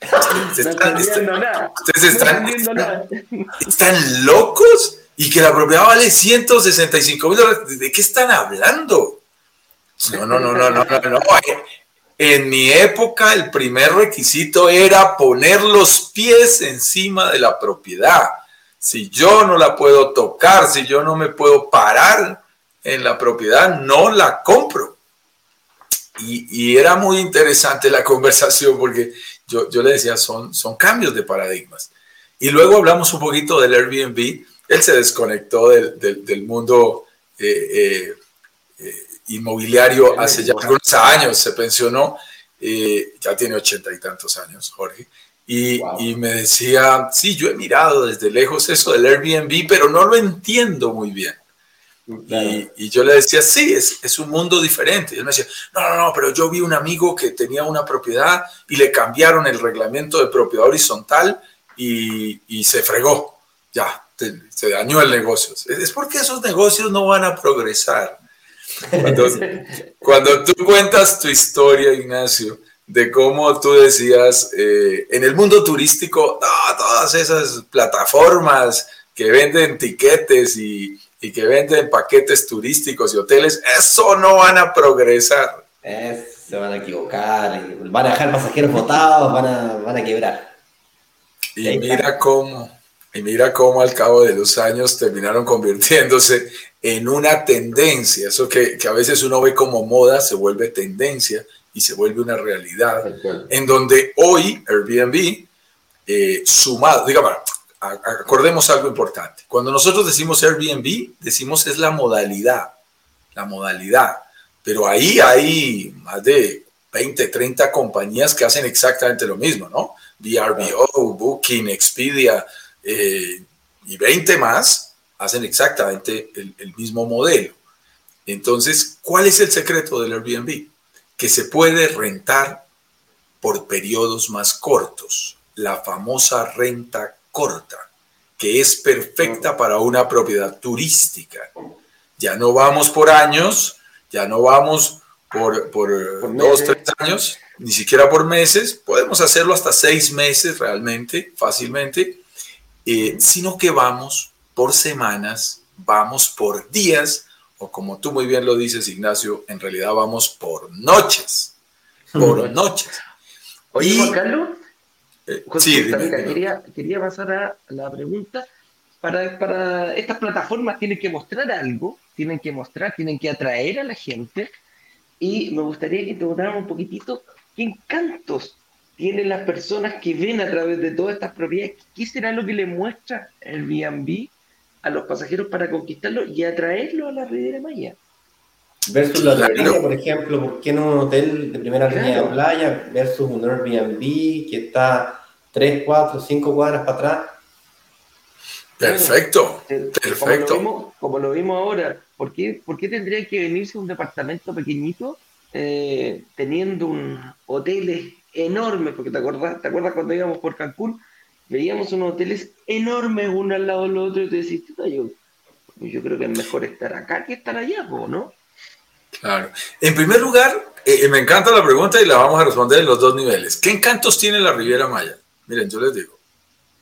Ustedes están, están, locos y que la propiedad vale 165 mil dólares. ¿De qué están hablando? No, no, no, no, no, no, no. En mi época el primer requisito era poner los pies encima de la propiedad. Si yo no la puedo tocar, si yo no me puedo parar en la propiedad, no la compro. Y, era muy interesante la conversación porque yo, le decía, son, son cambios de paradigmas. Y luego hablamos un poquito del Airbnb. Él se desconectó del, del, mundo eh, eh, inmobiliario hace ya algunos años, se pensionó, eh, ya tiene ochenta y tantos años, Jorge, y, y, me decía, sí, yo he mirado desde lejos eso del Airbnb, pero no lo entiendo muy bien. Y, y, yo le decía, sí, es, es, un mundo diferente. Y él me decía, no, no, no, pero yo vi un amigo que tenía una propiedad y le cambiaron el reglamento de propiedad horizontal y, y se fregó. Ya, se dañó el negocio. Es porque esos negocios no van a progresar. Cuando, tú cuentas tu historia, Ignacio, de cómo tú decías, eh, en el mundo turístico, todas esas plataformas que venden tiquetes y, y, que venden paquetes turísticos y hoteles, eso no van a progresar. se van a equivocar, van a dejar pasajeros botados, van a, van a quebrar. Y mira cómo, y mira cómo al cabo de los años terminaron convirtiéndose en una tendencia. Eso que, que, a veces uno ve como moda se vuelve tendencia y se vuelve una realidad. En donde hoy Airbnb, eh, sumado, digamos, acordemos algo importante. Cuando nosotros decimos Airbnb, decimos es la modalidad, la modalidad. Pero ahí hay más de 20, 30 compañías que hacen exactamente lo mismo, ¿no? VRBO, Booking, Expedia, eh, y 20 más hacen exactamente el, el mismo modelo. Entonces, ¿cuál es el secreto del Airbnb? Que se puede rentar por periodos más cortos, la famosa renta corta, que es perfecta para una propiedad turística. Ya no vamos por años, ya no vamos por, por, dos, tres años, ni siquiera por meses, podemos hacerlo hasta seis meses realmente, fácilmente, eh, sino que vamos por semanas, vamos por días, o como tú muy bien lo dices, Ignacio, en realidad vamos por noches, por noches. Oye, Juan Carlos, eh, sí, quería, quería pasar a la pregunta. Para, para estas plataformas tienen que mostrar algo, tienen que mostrar, tienen que atraer a la gente. Y me gustaría que te contaran un poquitito qué encantos tienen las personas que ven a través de todas estas propiedades. ¿Qué será lo que le muestra el Airbnb a los pasajeros para conquistarlo y atraerlo a la Riviera Maya? Versus la playa, por ejemplo, ¿por qué no un hotel de primera línea de playa versus un Airbnb que está 3, 4, 5 cuadras para atrás? Perfecto, perfecto. Como lo, vimos, ahora, ¿por qué, ¿por qué tendría que venirse un departamento pequeñito eh, teniendo un hoteles enormes? Porque te acuerdas, te acuerdas cuando íbamos por Cancún, veíamos unos hoteles enormes uno al lado del otro y te decís, yo, yo creo que es mejor estar acá que estar allá, ¿no? Claro. En primer lugar, eh, me encanta la pregunta y la vamos a responder en los dos niveles. ¿Qué encantos tiene la Riviera Maya? Miren, yo les digo,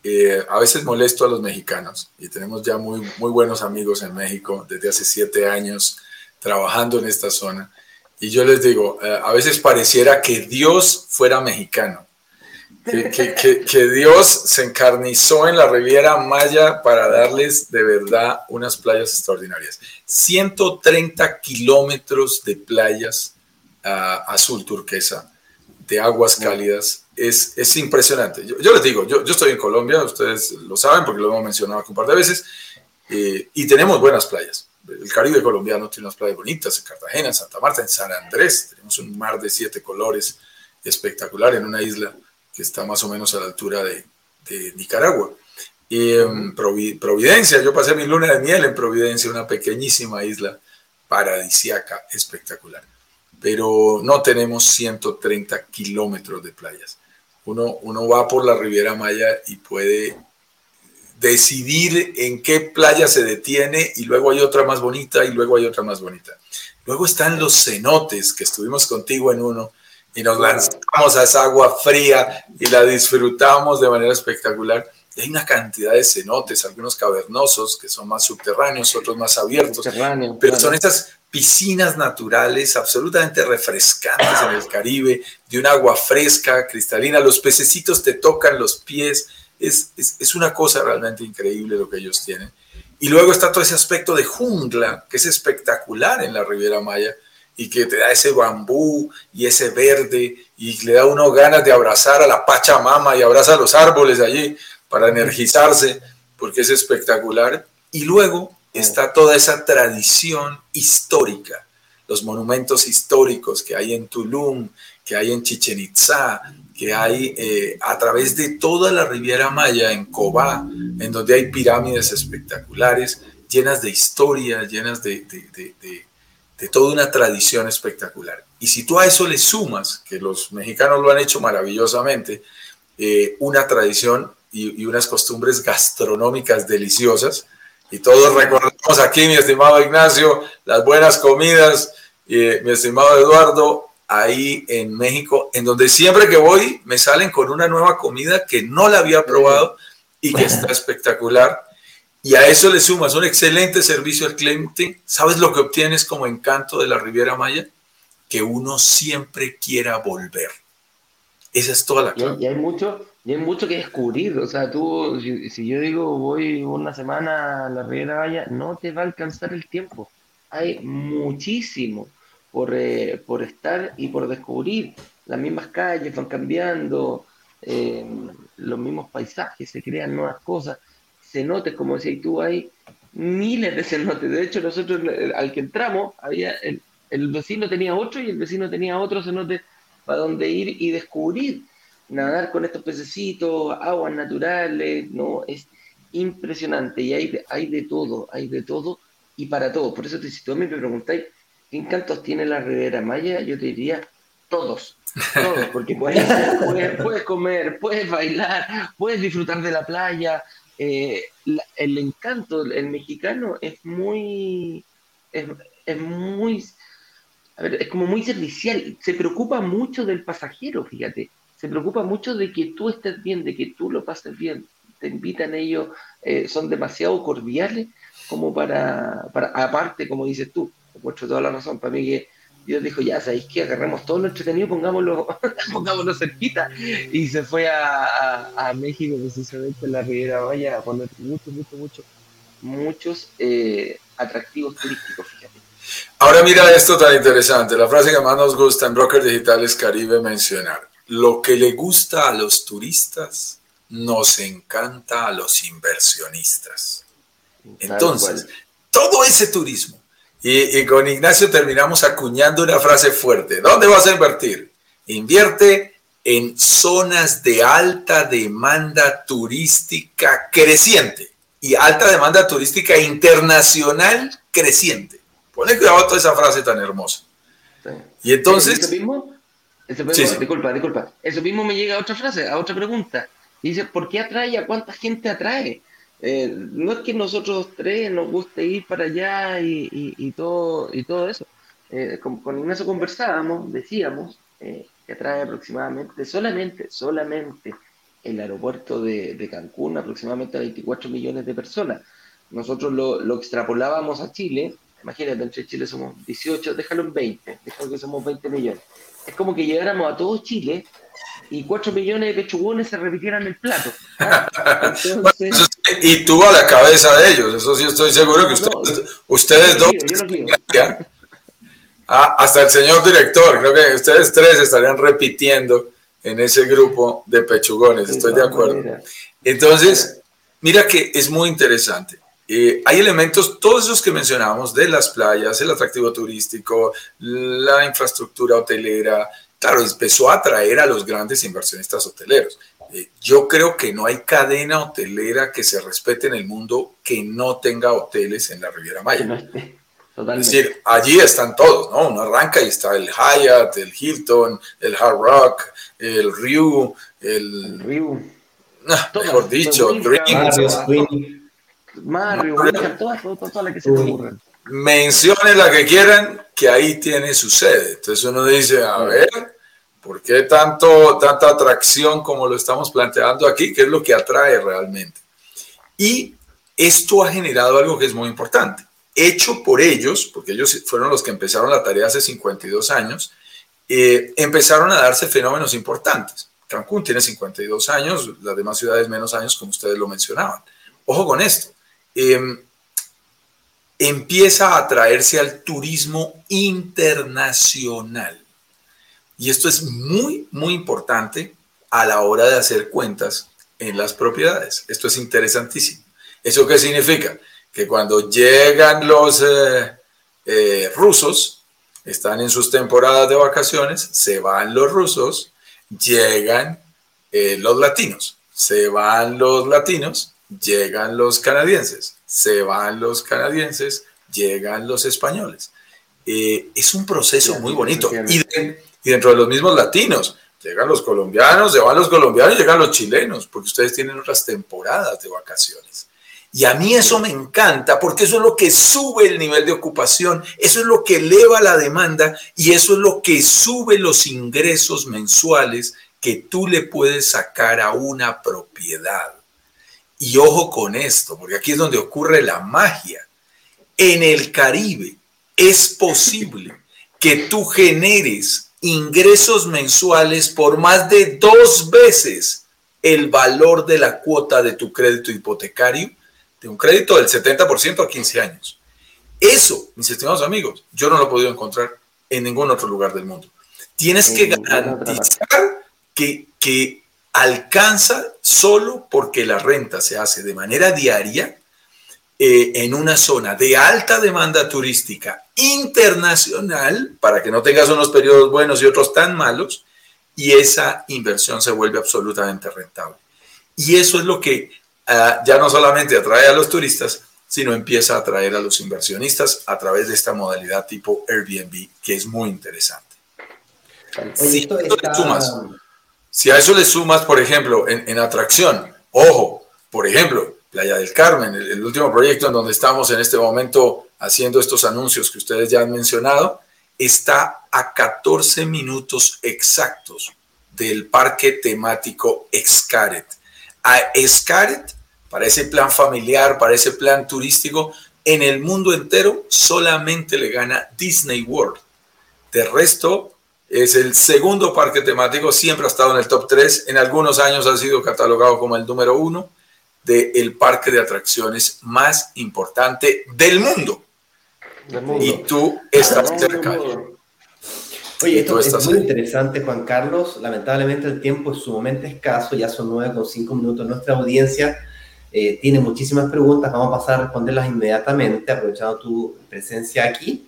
eh, a veces molesto a los mexicanos y tenemos ya muy, muy buenos amigos en México desde hace siete años trabajando en esta zona. Y yo les digo, eh, a veces pareciera que Dios fuera mexicano, que, que, Dios se encarnizó en la Riviera Maya para darles de verdad unas playas extraordinarias. 130 kilómetros de playas uh, azul turquesa, de aguas cálidas, es, es impresionante. Yo, les digo, yo, yo, estoy en Colombia, ustedes lo saben porque lo hemos mencionado aquí un par de veces, eh, y tenemos buenas playas. El Caribe colombiano tiene unas playas bonitas, en Cartagena, en Santa Marta, en San Andrés, tenemos un mar de siete colores espectacular en una isla que está más o menos a la altura de, de Nicaragua. Y en Providencia, yo pasé mi luna de miel en Providencia, una pequeñísima isla paradisiaca, espectacular. Pero no tenemos 130 kilómetros de playas uno, uno va por la Riviera Maya y puede decidir en qué playa se detiene y luego hay otra más bonita y luego hay otra más bonita. Luego están los cenotes, que estuvimos contigo en uno y nos lanzamos a esa agua fría y la disfrutamos de manera espectacular. hay una cantidad de cenotes, algunos cavernosos que son más subterráneos, otros más abiertos, pero son estas piscinas naturales absolutamente refrescantes en el Caribe, de un agua fresca, cristalina, los pececitos te tocan los pies, es, es, una cosa realmente increíble lo que ellos tienen. Y luego está todo ese aspecto de jungla, que es espectacular en la Riviera Maya, y que te da ese bambú y ese verde, y le da uno ganas de abrazar a la Pachamama y abraza los árboles allí para energizarse, porque es espectacular. Y luego está toda esa tradición histórica, los monumentos históricos que hay en Tulum, que hay en Chichen Itza, que hay eh, a través de toda la Riviera Maya, en Cobá, en donde hay pirámides espectaculares, llenas de historia, llenas de, toda una tradición espectacular. Y si tú a eso le sumas, que los mexicanos lo han hecho maravillosamente, eh, una tradición y, y unas costumbres gastronómicas deliciosas, Y todos recordamos aquí, mi estimado Ignacio, las buenas comidas, y mi estimado Eduardo, ahí en México, en donde siempre que voy me salen con una nueva comida que no la había probado y que está espectacular. Y a eso le sumas un excelente servicio al cliente. ¿Sabes lo que obtienes como encanto de la Riviera Maya? Que uno siempre quiera volver. Esa es toda la clave. Y hay, mucho, y hay mucho que descubrir. O sea, tú, si, yo digo voy una semana a la Riviera Maya, no te va a alcanzar el tiempo. Hay muchísimo por, eh, por estar y por descubrir. Las mismas calles van cambiando, eh, los mismos paisajes, se crean nuevas cosas, cenotes, como decías tú, hay miles de cenotes. De hecho, nosotros al que entramos, había el, el vecino tenía otro y el vecino tenía otro cenote para donde ir y descubrir, nadar con estos pececitos, aguas naturales, ¿no? Es impresionante y hay hay de todo, hay de todo y para todo. Por eso te, si tú me preguntáis, ¿qué encantos tiene la Ribera Maya? Yo te diría, todos, todos, porque puedes, puedes, comer, puedes bailar, puedes disfrutar de la playa. Eh, el encanto, el mexicano es muy, es, muy es como muy servicial, se preocupa mucho del pasajero, fíjate, se preocupa mucho de que tú estés bien, de que tú lo pases bien, te invitan ellos, eh, son demasiado cordiales como para, para, aparte, como dices tú, mucho toda la razón, para mí que Dios dijo, ya sabéis que agarremos todo lo entretenido, pongámoslo, pongámoslo cerquita, y se fue a, a, México precisamente en la Riviera Vaya a poner muchos, muchos, muchos, muchos eh, atractivos turísticos, fíjate. Ahora mira esto tan interesante, la frase que más nos gusta en Brokers Digitales Caribe mencionar. Lo que le gusta a los turistas nos encanta a los inversionistas. Entonces, todo ese turismo. Y, con Ignacio terminamos acuñando una frase fuerte. ¿Dónde vas a invertir? Invierte en zonas de alta demanda turística creciente y alta demanda turística internacional creciente. Ponle cuidado a toda esa frase tan hermosa. Y entonces... Eso mismo, disculpa, disculpa. Eso mismo me llega a otra frase, a otra pregunta. dice, ¿por qué atrae? ¿A cuánta gente atrae? Eh, no es que nosotros tres nos guste ir para allá y, todo, y todo eso. Eh, con, con, Ignacio conversábamos, decíamos eh, que atrae aproximadamente, solamente, solamente el aeropuerto de, Cancún, aproximadamente a 24 millones de personas. Nosotros lo, extrapolábamos a Chile Imagínate, entre Chile somos 18, déjalo en 20, déjalo que somos 20 millones. Es como que llegáramos a todo Chile y 4 millones de pechugones se repitieran el plato. y tú a la cabeza de ellos, eso sí estoy seguro que ustedes, ustedes dos... Ah, hasta el señor director, creo que ustedes tres estarían repitiendo en ese grupo de pechugones, estoy de acuerdo. Entonces, mira que es muy interesante. Eh, hay elementos, todos esos que mencionamos, de las playas, el atractivo turístico, la infraestructura hotelera, claro, empezó a atraer a los grandes inversionistas hoteleros. Eh, yo creo que no hay cadena hotelera que se respete en el mundo que no tenga hoteles en la Riviera Maya. Es decir, allí están todos, ¿no? Uno arranca y está el Hyatt, el Hilton, el Hard Rock, el Ryu, el... Ryu. Ah, mejor dicho, Dream, Mario, todas, todas, las que se ocurran. Mencione la que quieran, que ahí tiene su sede. Entonces uno dice, a ver, ¿por qué tanto, tanta atracción como lo estamos planteando aquí? ¿Qué es lo que atrae realmente? Y esto ha generado algo que es muy importante. Hecho por ellos, porque ellos fueron los que empezaron la tarea hace 52 años, eh, empezaron a darse fenómenos importantes. Cancún tiene 52 años, las demás ciudades menos años, como ustedes lo mencionaban. Ojo con esto. Em, empieza a atraerse al turismo internacional. Y esto es muy, muy importante a la hora de hacer cuentas en las propiedades. Esto es interesantísimo. ¿Eso qué significa? Que cuando llegan los eh, eh, rusos, están en sus temporadas de vacaciones, se van los rusos, llegan eh, los latinos, se van los latinos, llegan los canadienses, se van los canadienses, llegan los españoles. Es un proceso muy bonito. Y, dentro de los mismos latinos, llegan los colombianos, se van los colombianos, llegan los chilenos, porque ustedes tienen otras temporadas de vacaciones. Y a mí eso me encanta porque eso es lo que sube el nivel de ocupación, eso es lo que eleva la demanda y eso es lo que sube los ingresos mensuales que tú le puedes sacar a una propiedad. Y ojo con esto, porque aquí es donde ocurre la magia. En el Caribe es posible que tú generes ingresos mensuales por más de dos veces el valor de la cuota de tu crédito hipotecario, de un crédito del 70% a 15 años. Eso, mis estimados amigos, yo no lo he podido encontrar en ningún otro lugar del mundo. Tienes que garantizar que, que alcanza solo porque la renta se hace de manera diaria eh, en una zona de alta demanda turística internacional, para que no tengas unos periodos buenos y otros tan malos, y esa inversión se vuelve absolutamente rentable. Y eso es lo que ah, ya no solamente atrae a los turistas, sino empieza a atraer a los inversionistas a través de esta modalidad tipo Airbnb, que es muy interesante. si, si, a eso le sumas, por ejemplo, en, en atracción, ojo, por ejemplo, Playa del Carmen, el, último proyecto en donde estamos en este momento haciendo estos anuncios que ustedes ya han mencionado, está a 14 minutos exactos del parque temático Xcaret. A Xcaret, para ese plan familiar, para ese plan turístico, en el mundo entero solamente le gana Disney World. De resto, es el segundo parque temático, siempre ha estado en el top 3, en algunos años ha sido catalogado como el número uno del parque de atracciones más importante del mundo. Y tú estás cerca. Oye, esto es muy interesante, Juan Carlos. Lamentablemente el tiempo es sumamente escaso, ya son nueve con cinco minutos. Nuestra audiencia eh, tiene muchísimas preguntas, vamos a pasar a responderlas inmediatamente, aprovechando tu presencia aquí.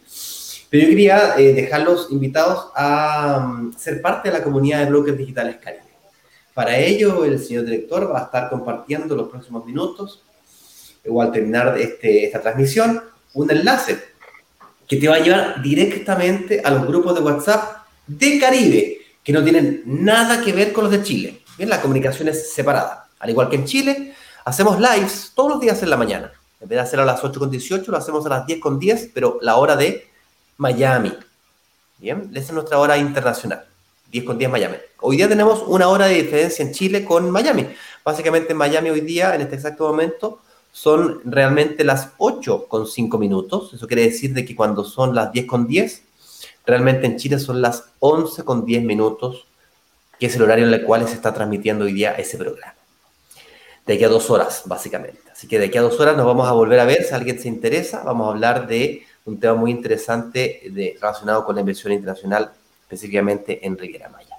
Pero yo quería eh, dejarlos invitados a um, ser parte de la comunidad de bloques digitales Caribe. Para ello, el señor director va a estar compartiendo los próximos minutos, o al terminar este, esta transmisión, un enlace que te va a llevar directamente a los grupos de WhatsApp de Caribe, que no tienen nada que ver con los de Chile. Bien, la comunicación es separada. Al igual que en Chile, hacemos lives todos los días en la mañana. En vez de hacerlo a las 8.18, lo hacemos a las 10.10, pero la hora de Miami. Bien, esa es nuestra hora internacional. 10 con 10 Miami. Hoy día tenemos una hora de diferencia en Chile con Miami. Básicamente en Miami hoy día, en este exacto momento, son realmente las 8 con 5 minutos. Eso quiere decir de que cuando son las 10 con 10, realmente en Chile son las 11 con 10 minutos, que es el horario en el cual se está transmitiendo hoy día ese programa. De aquí a dos horas, básicamente. Así que de aquí a dos horas nos vamos a volver a ver. Si alguien se interesa, vamos a hablar de un tema muy interesante de, relacionado con la inversión internacional específicamente en Riviera Maya.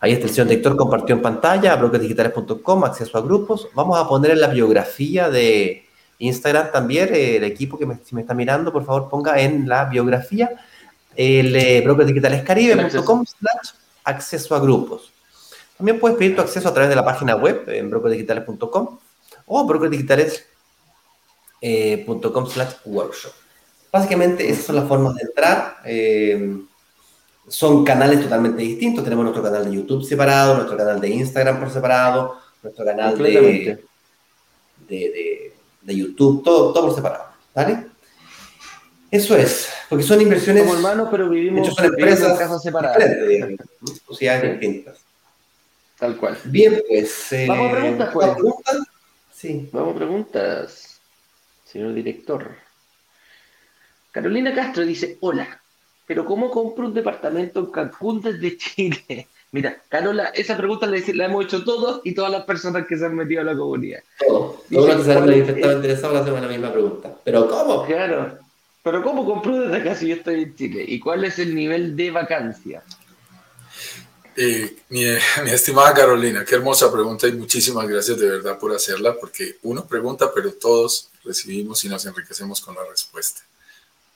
Ahí está el señor director, compartió en pantalla, bloquesdigitales.com, acceso a grupos. Vamos a poner en la biografía de Instagram también, eh, el equipo que me, si me está mirando, por favor ponga en la biografía el eh, brokersdigitalescaribe.com slash acceso a grupos. También puedes pedir tu acceso a través de la página web en brokersdigitales.com o brokersdigitales.com eh, slash workshop. Básicamente esas son las formas de entrar. Eh, son canales totalmente distintos. Tenemos nuestro canal de YouTube separado, nuestro canal de Instagram por separado, nuestro canal de, de, de, YouTube, todo, todo por separado. ¿Vale? Eso es, porque son inversiones. Como hermanos, pero vivimos, son empresas en separadas. Sociedades distintas. Tal cual. Bien, pues. Eh, Vamos a preguntas, pues. preguntas? Sí. Vamos a preguntas, señor director. Carolina Castro dice: Hola, pero ¿cómo compro un departamento en Cancún desde Chile? Mira, Carola, esa pregunta la, hemos hecho todos y todas las personas que se han metido a la comunidad. Todos. Todos los que se han manifestado interesados hacemos la misma pregunta. ¿Pero cómo? Claro. ¿Pero cómo compro desde acá si yo estoy en Chile? ¿Y cuál es el nivel de vacancia? Eh, mi, mi, estimada Carolina, qué hermosa pregunta y muchísimas gracias de verdad por hacerla, porque uno pregunta, pero todos recibimos y nos enriquecemos con la respuesta.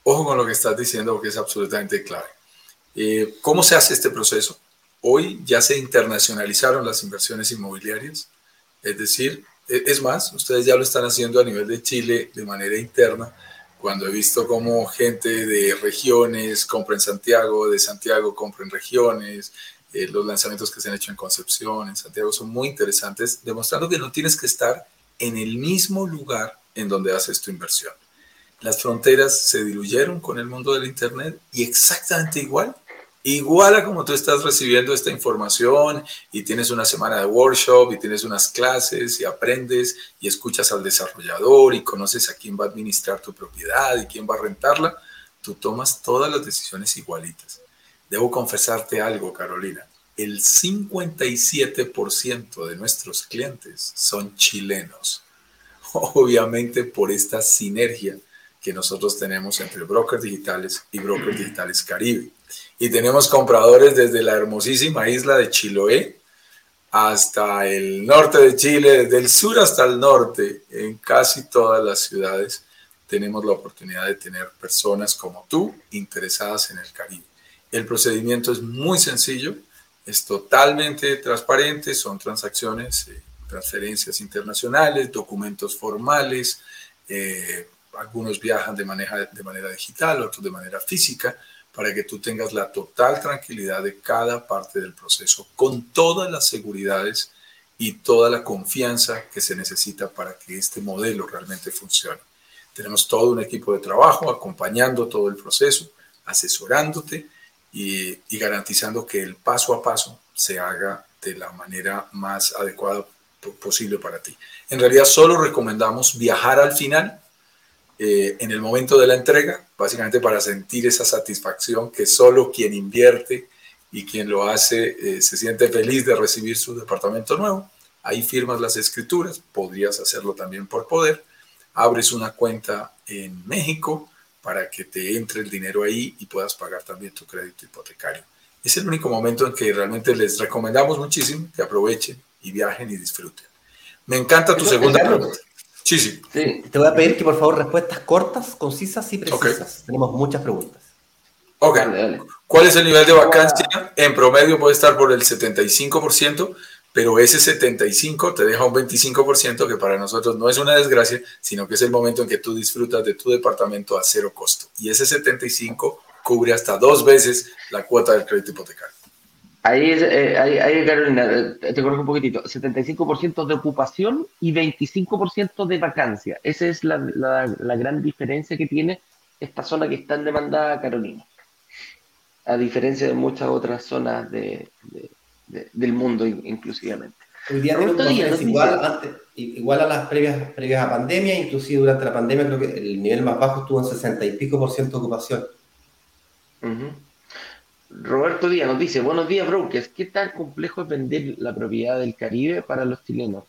Ojo con lo que estás diciendo porque es absolutamente clave. Eh, ¿Cómo se hace este proceso? Hoy ya se internacionalizaron las inversiones inmobiliarias, es decir, e, es más, ustedes ya lo están haciendo a nivel de Chile de manera interna, cuando he visto cómo gente de regiones compra en Santiago, de Santiago compra en regiones, eh, los lanzamientos que se han hecho en Concepción, en Santiago, son muy interesantes, demostrando que no tienes que estar en el mismo lugar en donde haces tu inversión. Las fronteras se diluyeron con el mundo del Internet y exactamente igual igual a como tú estás recibiendo esta información y tienes una semana de workshop y tienes unas clases y aprendes y escuchas al desarrollador y conoces a quién va a administrar tu propiedad y quién va a rentarla, tú tomas todas las decisiones igualitas. Debo confesarte algo, Carolina. El 57% de nuestros clientes son chilenos. Obviamente por esta sinergia que nosotros tenemos entre brokers digitales y brokers digitales Caribe. Y tenemos compradores desde la hermosísima isla de Chiloé hasta el norte de Chile, desde el sur hasta el norte, en casi todas las ciudades tenemos la oportunidad de tener personas como tú interesadas en el Caribe. El procedimiento es muy sencillo, es totalmente transparente, son transacciones, eh, transferencias internacionales, documentos formales, eh, algunos viajan de manera, de manera digital, otros de manera física, para que tú tengas la total tranquilidad de cada parte del proceso, con todas las seguridades y toda la confianza que se necesita para que este modelo realmente funcione. Tenemos todo un equipo de trabajo acompañando todo el proceso, asesorándote y, y garantizando que el paso a paso se haga de la manera más adecuada posible para ti. En realidad solo recomendamos viajar al final eh, en el momento de la entrega, básicamente para sentir esa satisfacción que solo quien invierte y quien lo hace eh, se siente feliz de recibir su departamento nuevo. Ahí firmas las escrituras, podrías hacerlo también por poder. Abres una cuenta en México para que te entre el dinero ahí y puedas pagar también tu crédito hipotecario. Es el único momento en que realmente les recomendamos muchísimo que aprovechen y viajen y disfruten. Me encanta tu segunda pregunta. Sí, sí, Te voy a pedir que por favor respuestas cortas, concisas y precisas. Tenemos muchas preguntas. Ok. ¿Cuál es el nivel de vacancia? En promedio puede estar por el 75%, pero ese 75 te deja un 25% que para nosotros no es una desgracia, sino que es el momento en que tú disfrutas de tu departamento a cero costo. Y ese 75 cubre hasta dos veces la cuota del crédito hipotecario. Ahí, eh, ahí, ahí, Carolina, te corrijo un poquitito. 75% de ocupación y 25% de vacancia. Esa es la, la, gran diferencia que tiene esta zona que está en demanda, Carolina. A diferencia de muchas otras zonas de, del mundo, inclusivamente. Hoy día tenemos igual, igual a las previas, previas a pandemia, inclusive durante la pandemia creo que el nivel más bajo estuvo en 60 y pico por ciento de ocupación. Roberto Díaz nos dice, buenos días brokers, ¿qué tan complejo es vender la propiedad del Caribe para los chilenos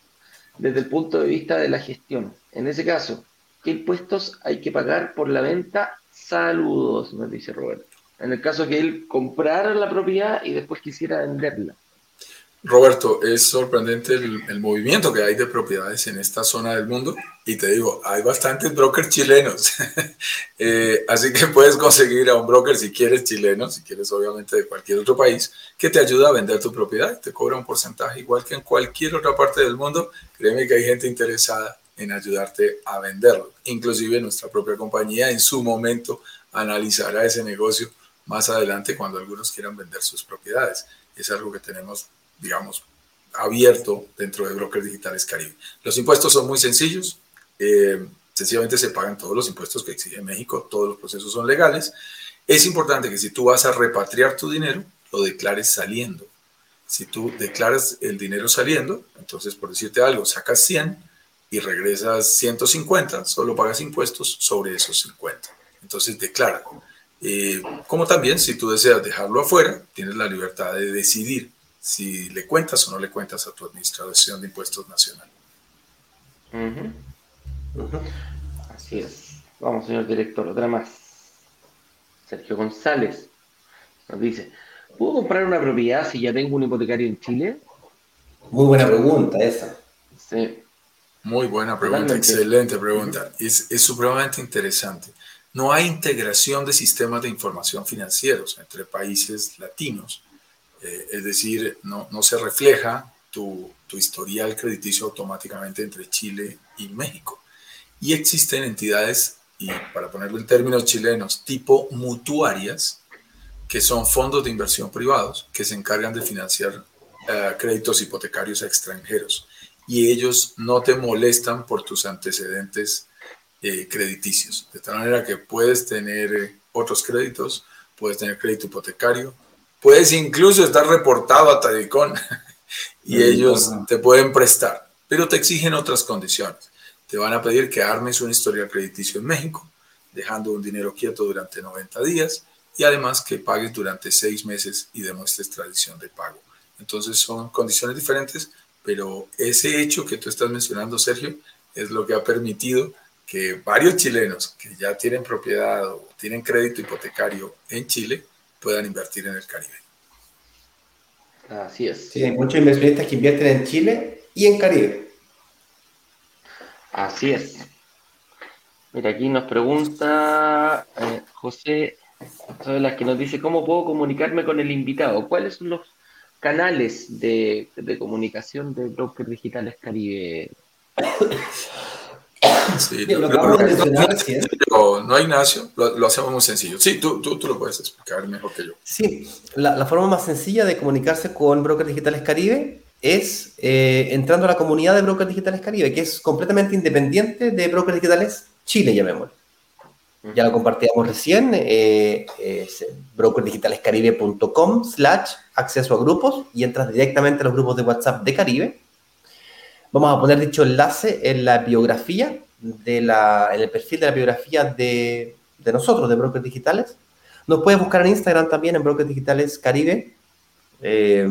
desde el punto de vista de la gestión? En ese caso, ¿qué impuestos hay que pagar por la venta? Saludos, nos dice Roberto. En el caso que él comprara la propiedad y después quisiera venderla. Roberto, es sorprendente el, movimiento que hay de propiedades en esta zona del mundo. Y te digo, hay bastantes brokers chilenos, eh, así que puedes conseguir a un broker si quieres chileno, si quieres obviamente de cualquier otro país, que te ayuda a vender tu propiedad, te cobra un porcentaje igual que en cualquier otra parte del mundo, créeme que hay gente interesada en ayudarte a venderlo, inclusive nuestra propia compañía en su momento analizará ese negocio más adelante cuando algunos quieran vender sus propiedades. Es algo que tenemos digamos, abierto dentro de Brokers Digitales Caribe. Los impuestos son muy sencillos, eh, sencillamente se pagan todos los impuestos que exige México, todos los procesos son legales. Es importante que si tú vas a repatriar tu dinero, lo declares saliendo. Si tú declaras el dinero saliendo, entonces por decirte algo, sacas 100 y regresas 150, solo pagas impuestos sobre esos 50. Entonces declara. Eh, como también si tú deseas dejarlo afuera, tienes la libertad de decidir si le cuentas o no le cuentas a tu administración de impuestos nacional. Así es. Vamos, señor director, otra más. Sergio González nos dice, ¿puedo comprar una propiedad si ya tengo un hipotecario en Chile? Muy buena pregunta esa. Sí. Muy buena pregunta, excelente pregunta. es, es supremamente interesante. No hay integración de sistemas de información financieros entre países latinos eh, es decir, no, no, se refleja tu, tu historial crediticio automáticamente entre Chile y México. Y existen entidades, y para ponerlo en términos chilenos, tipo mutuarias, que son fondos de inversión privados que se encargan de financiar eh, créditos hipotecarios a extranjeros. y ellos no te molestan por tus antecedentes eh, crediticios. De tal manera que puedes tener eh, otros créditos, puedes tener crédito hipotecario, puedes incluso estar reportado a Tadicón y ellos te pueden prestar, pero te exigen otras condiciones. Te van a pedir que armes un historial crediticio en México, dejando un dinero quieto durante 90 días y además que pagues durante seis meses y demuestres tradición de pago. Entonces son condiciones diferentes, pero ese hecho que tú estás mencionando, Sergio, es lo que ha permitido que varios chilenos que ya tienen propiedad o tienen crédito hipotecario en Chile puedan invertir en el Caribe. Así es. Sí, hay muchos inversionistas que invierten en Chile y en Caribe. Así es. Mira, aquí nos pregunta eh, José sobre las que nos dice cómo puedo comunicarme con el invitado. ¿Cuáles son los canales de, de comunicación de Brokers Digitales Caribe? Sí, no, Ignacio, lo, hacemos muy sencillo. Sí, tú, tú, tú, lo puedes explicar mejor que yo. Sí, la, la forma más sencilla de comunicarse con Brokers Digitales Caribe es eh, entrando a la comunidad de Brokers Digitales Caribe, que es completamente independiente de Brokers Digitales Chile, llamémoslo. Ya lo compartíamos recién, eh, es brokerdigitalescaribe.com slash acceso a grupos y entras directamente a los grupos de WhatsApp de Caribe Vamos a poner dicho enlace en la biografía, de la, en el perfil de la biografía de, de nosotros, de Brokers Digitales. Nos puedes buscar en Instagram también, en Brokers Digitales Caribe. Eh,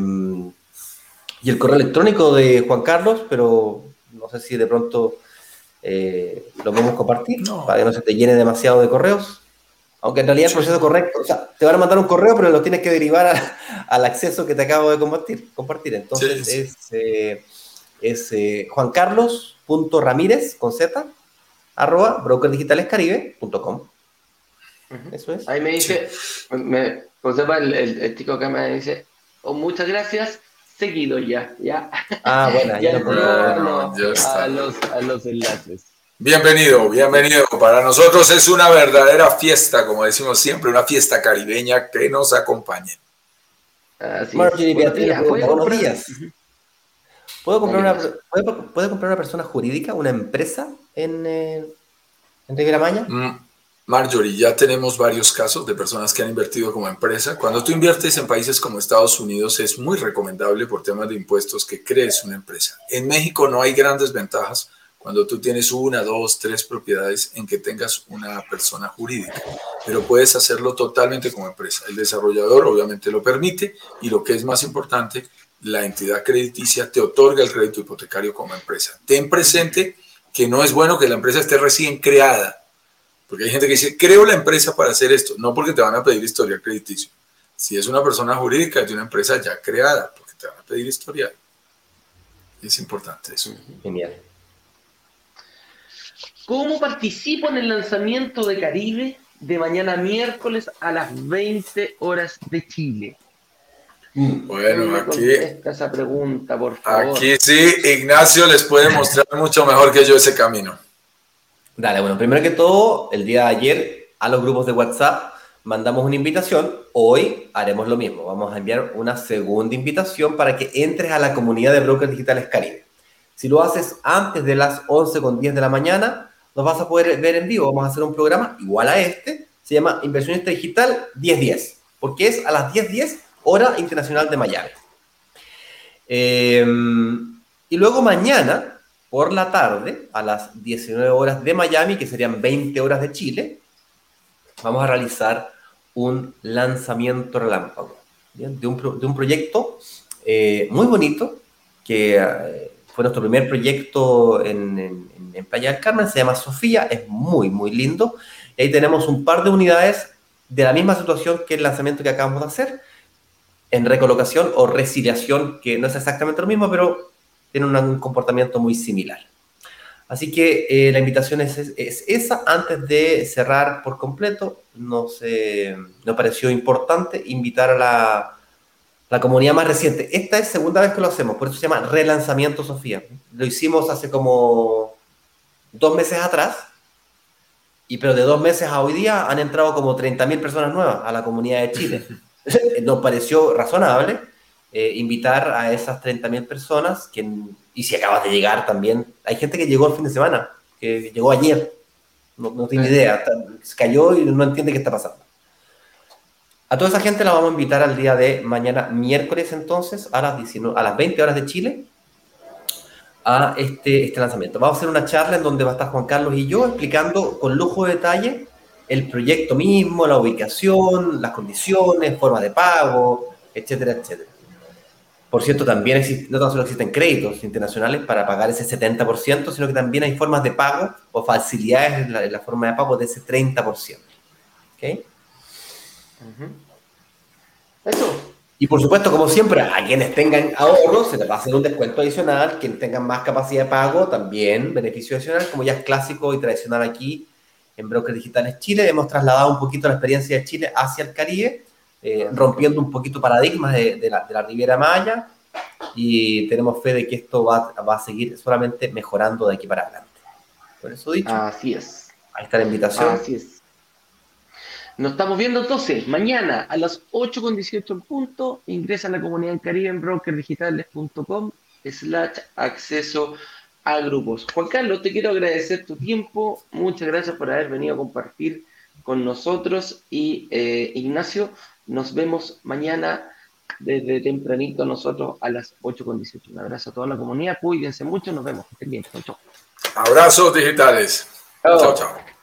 y el correo electrónico de Juan Carlos, pero no sé si de pronto eh, lo podemos compartir para que no se te llene demasiado de correos. Aunque en realidad el proceso correcto, o sea, te van a mandar un correo, pero lo tienes que derivar al acceso que te acabo de compartir. compartir. Entonces es eh, es eh, juancarlos.ramírez con z arroba brokerdigitalescaribe.com. Eso es. Ahí me dice, me, Josepa, el, el, chico acá me dice, oh, muchas gracias, seguido ya, ya. Ah, bueno, ya, ya, a, los, a los enlaces. Bienvenido, bienvenido. Para nosotros es una verdadera fiesta, como decimos siempre, una fiesta caribeña que nos acompañe. Así Marjorie Beatriz, buenos días. ¿Puedo comprar, una, ¿puede, comprar una persona jurídica, una empresa en, eh, en Riviera Maya? Mm, Marjorie, ya tenemos varios casos de personas que han invertido como empresa. Cuando tú inviertes en países como Estados Unidos es muy recomendable por temas de impuestos que crees una empresa. En México no hay grandes ventajas cuando tú tienes una, dos, tres propiedades en que tengas una persona jurídica, pero puedes hacerlo totalmente como empresa. El desarrollador obviamente lo permite y lo que es más importante, la entidad crediticia te otorga el crédito hipotecario como empresa. Ten presente que no es bueno que la empresa esté recién creada, porque hay gente que dice, creo la empresa para hacer esto, no porque te van a pedir historial crediticio. Si es una persona jurídica, es de una empresa ya creada, porque te van a pedir historial. Es importante eso. Genial. ¿Cómo participo en el lanzamiento de Caribe de mañana miércoles a las 20 horas de Chile? Bueno, aquí. Esa pregunta, por favor. Aquí sí, Ignacio les puede mostrar mucho mejor que yo ese camino. Dale, bueno, primero que todo, el día de ayer a los grupos de WhatsApp mandamos una invitación. Hoy haremos lo mismo. Vamos a enviar una segunda invitación para que entres a la comunidad de Brokers Digitales Caribe. Si lo haces antes de las 11 con 10 de la mañana, nos vas a poder ver en vivo. Vamos a hacer un programa igual a este. Se llama Inversionista Digital 1010. Porque es a las 10.10 hora internacional de Miami. Em, y luego mañana, por la tarde, a las 19 horas de Miami, que serían 20 horas de Chile, vamos a realizar un lanzamiento relámpago De, un, proyecto eh, muy bonito, que eh, fue nuestro primer proyecto en, en, Playa del Carmen, se llama Sofía, es muy, muy lindo. Y ahí tenemos un par de unidades de la misma situación que el lanzamiento que acabamos de hacer, en recolocación o resiliación, que no es exactamente lo mismo, pero tiene un comportamiento muy similar. Así que eh, la invitación es, esa. Antes de cerrar por completo, nos, nos pareció importante invitar a la, la, comunidad más reciente. Esta es segunda vez que lo hacemos, por eso se llama Relanzamiento Sofía. Lo hicimos hace como dos meses atrás, y pero de dos meses a hoy día han entrado como 30.000 personas nuevas a la comunidad de Chile. nos pareció razonable eh, invitar a esas 30.000 personas que y si acabas de llegar también, hay gente que llegó el fin de semana, que llegó ayer, no, no tiene idea, se cayó y no entiende qué está pasando. A toda esa gente la vamos a invitar al día de mañana, miércoles entonces, a las, 19, a las 20 horas de Chile, a este, este lanzamiento. Vamos a hacer una charla en donde va a estar Juan Carlos y yo explicando con lujo de detalle el proyecto mismo, la ubicación, las condiciones, forma de pago, etcétera, etcétera. Por cierto, también existe, no solo existen créditos internacionales para pagar ese 70%, sino que también hay formas de pago o facilidades en la, forma de pago de ese 30%. ¿Ok? Eso. Y por supuesto, como siempre, a quienes tengan ahorros se les va a hacer un descuento adicional. Quienes tengan más capacidad de pago, también beneficio adicional, como ya es clásico y tradicional aquí en Brokers Digitales Chile. Hemos trasladado un poquito la experiencia de Chile hacia el Caribe, eh, rompiendo un poquito paradigmas de, la, de, la, Riviera Maya. Y tenemos fe de que esto va, va a seguir solamente mejorando de aquí para adelante. Por eso dicho. Así es. Ahí está la invitación. Así es. Nos estamos viendo entonces mañana a las 8.18 en punto. Ingresa a la comunidad en Caribe en brokerdigitales.com slash acceso a grupos. Juan Carlos, te quiero agradecer tu tiempo. Muchas gracias por haber venido a compartir con nosotros. Y eh, Ignacio, nos vemos mañana desde tempranito nosotros a las 8.18. Un abrazo a toda la comunidad. Cuídense mucho. Nos vemos. Estén bien. Abrazos digitales. chao. chao.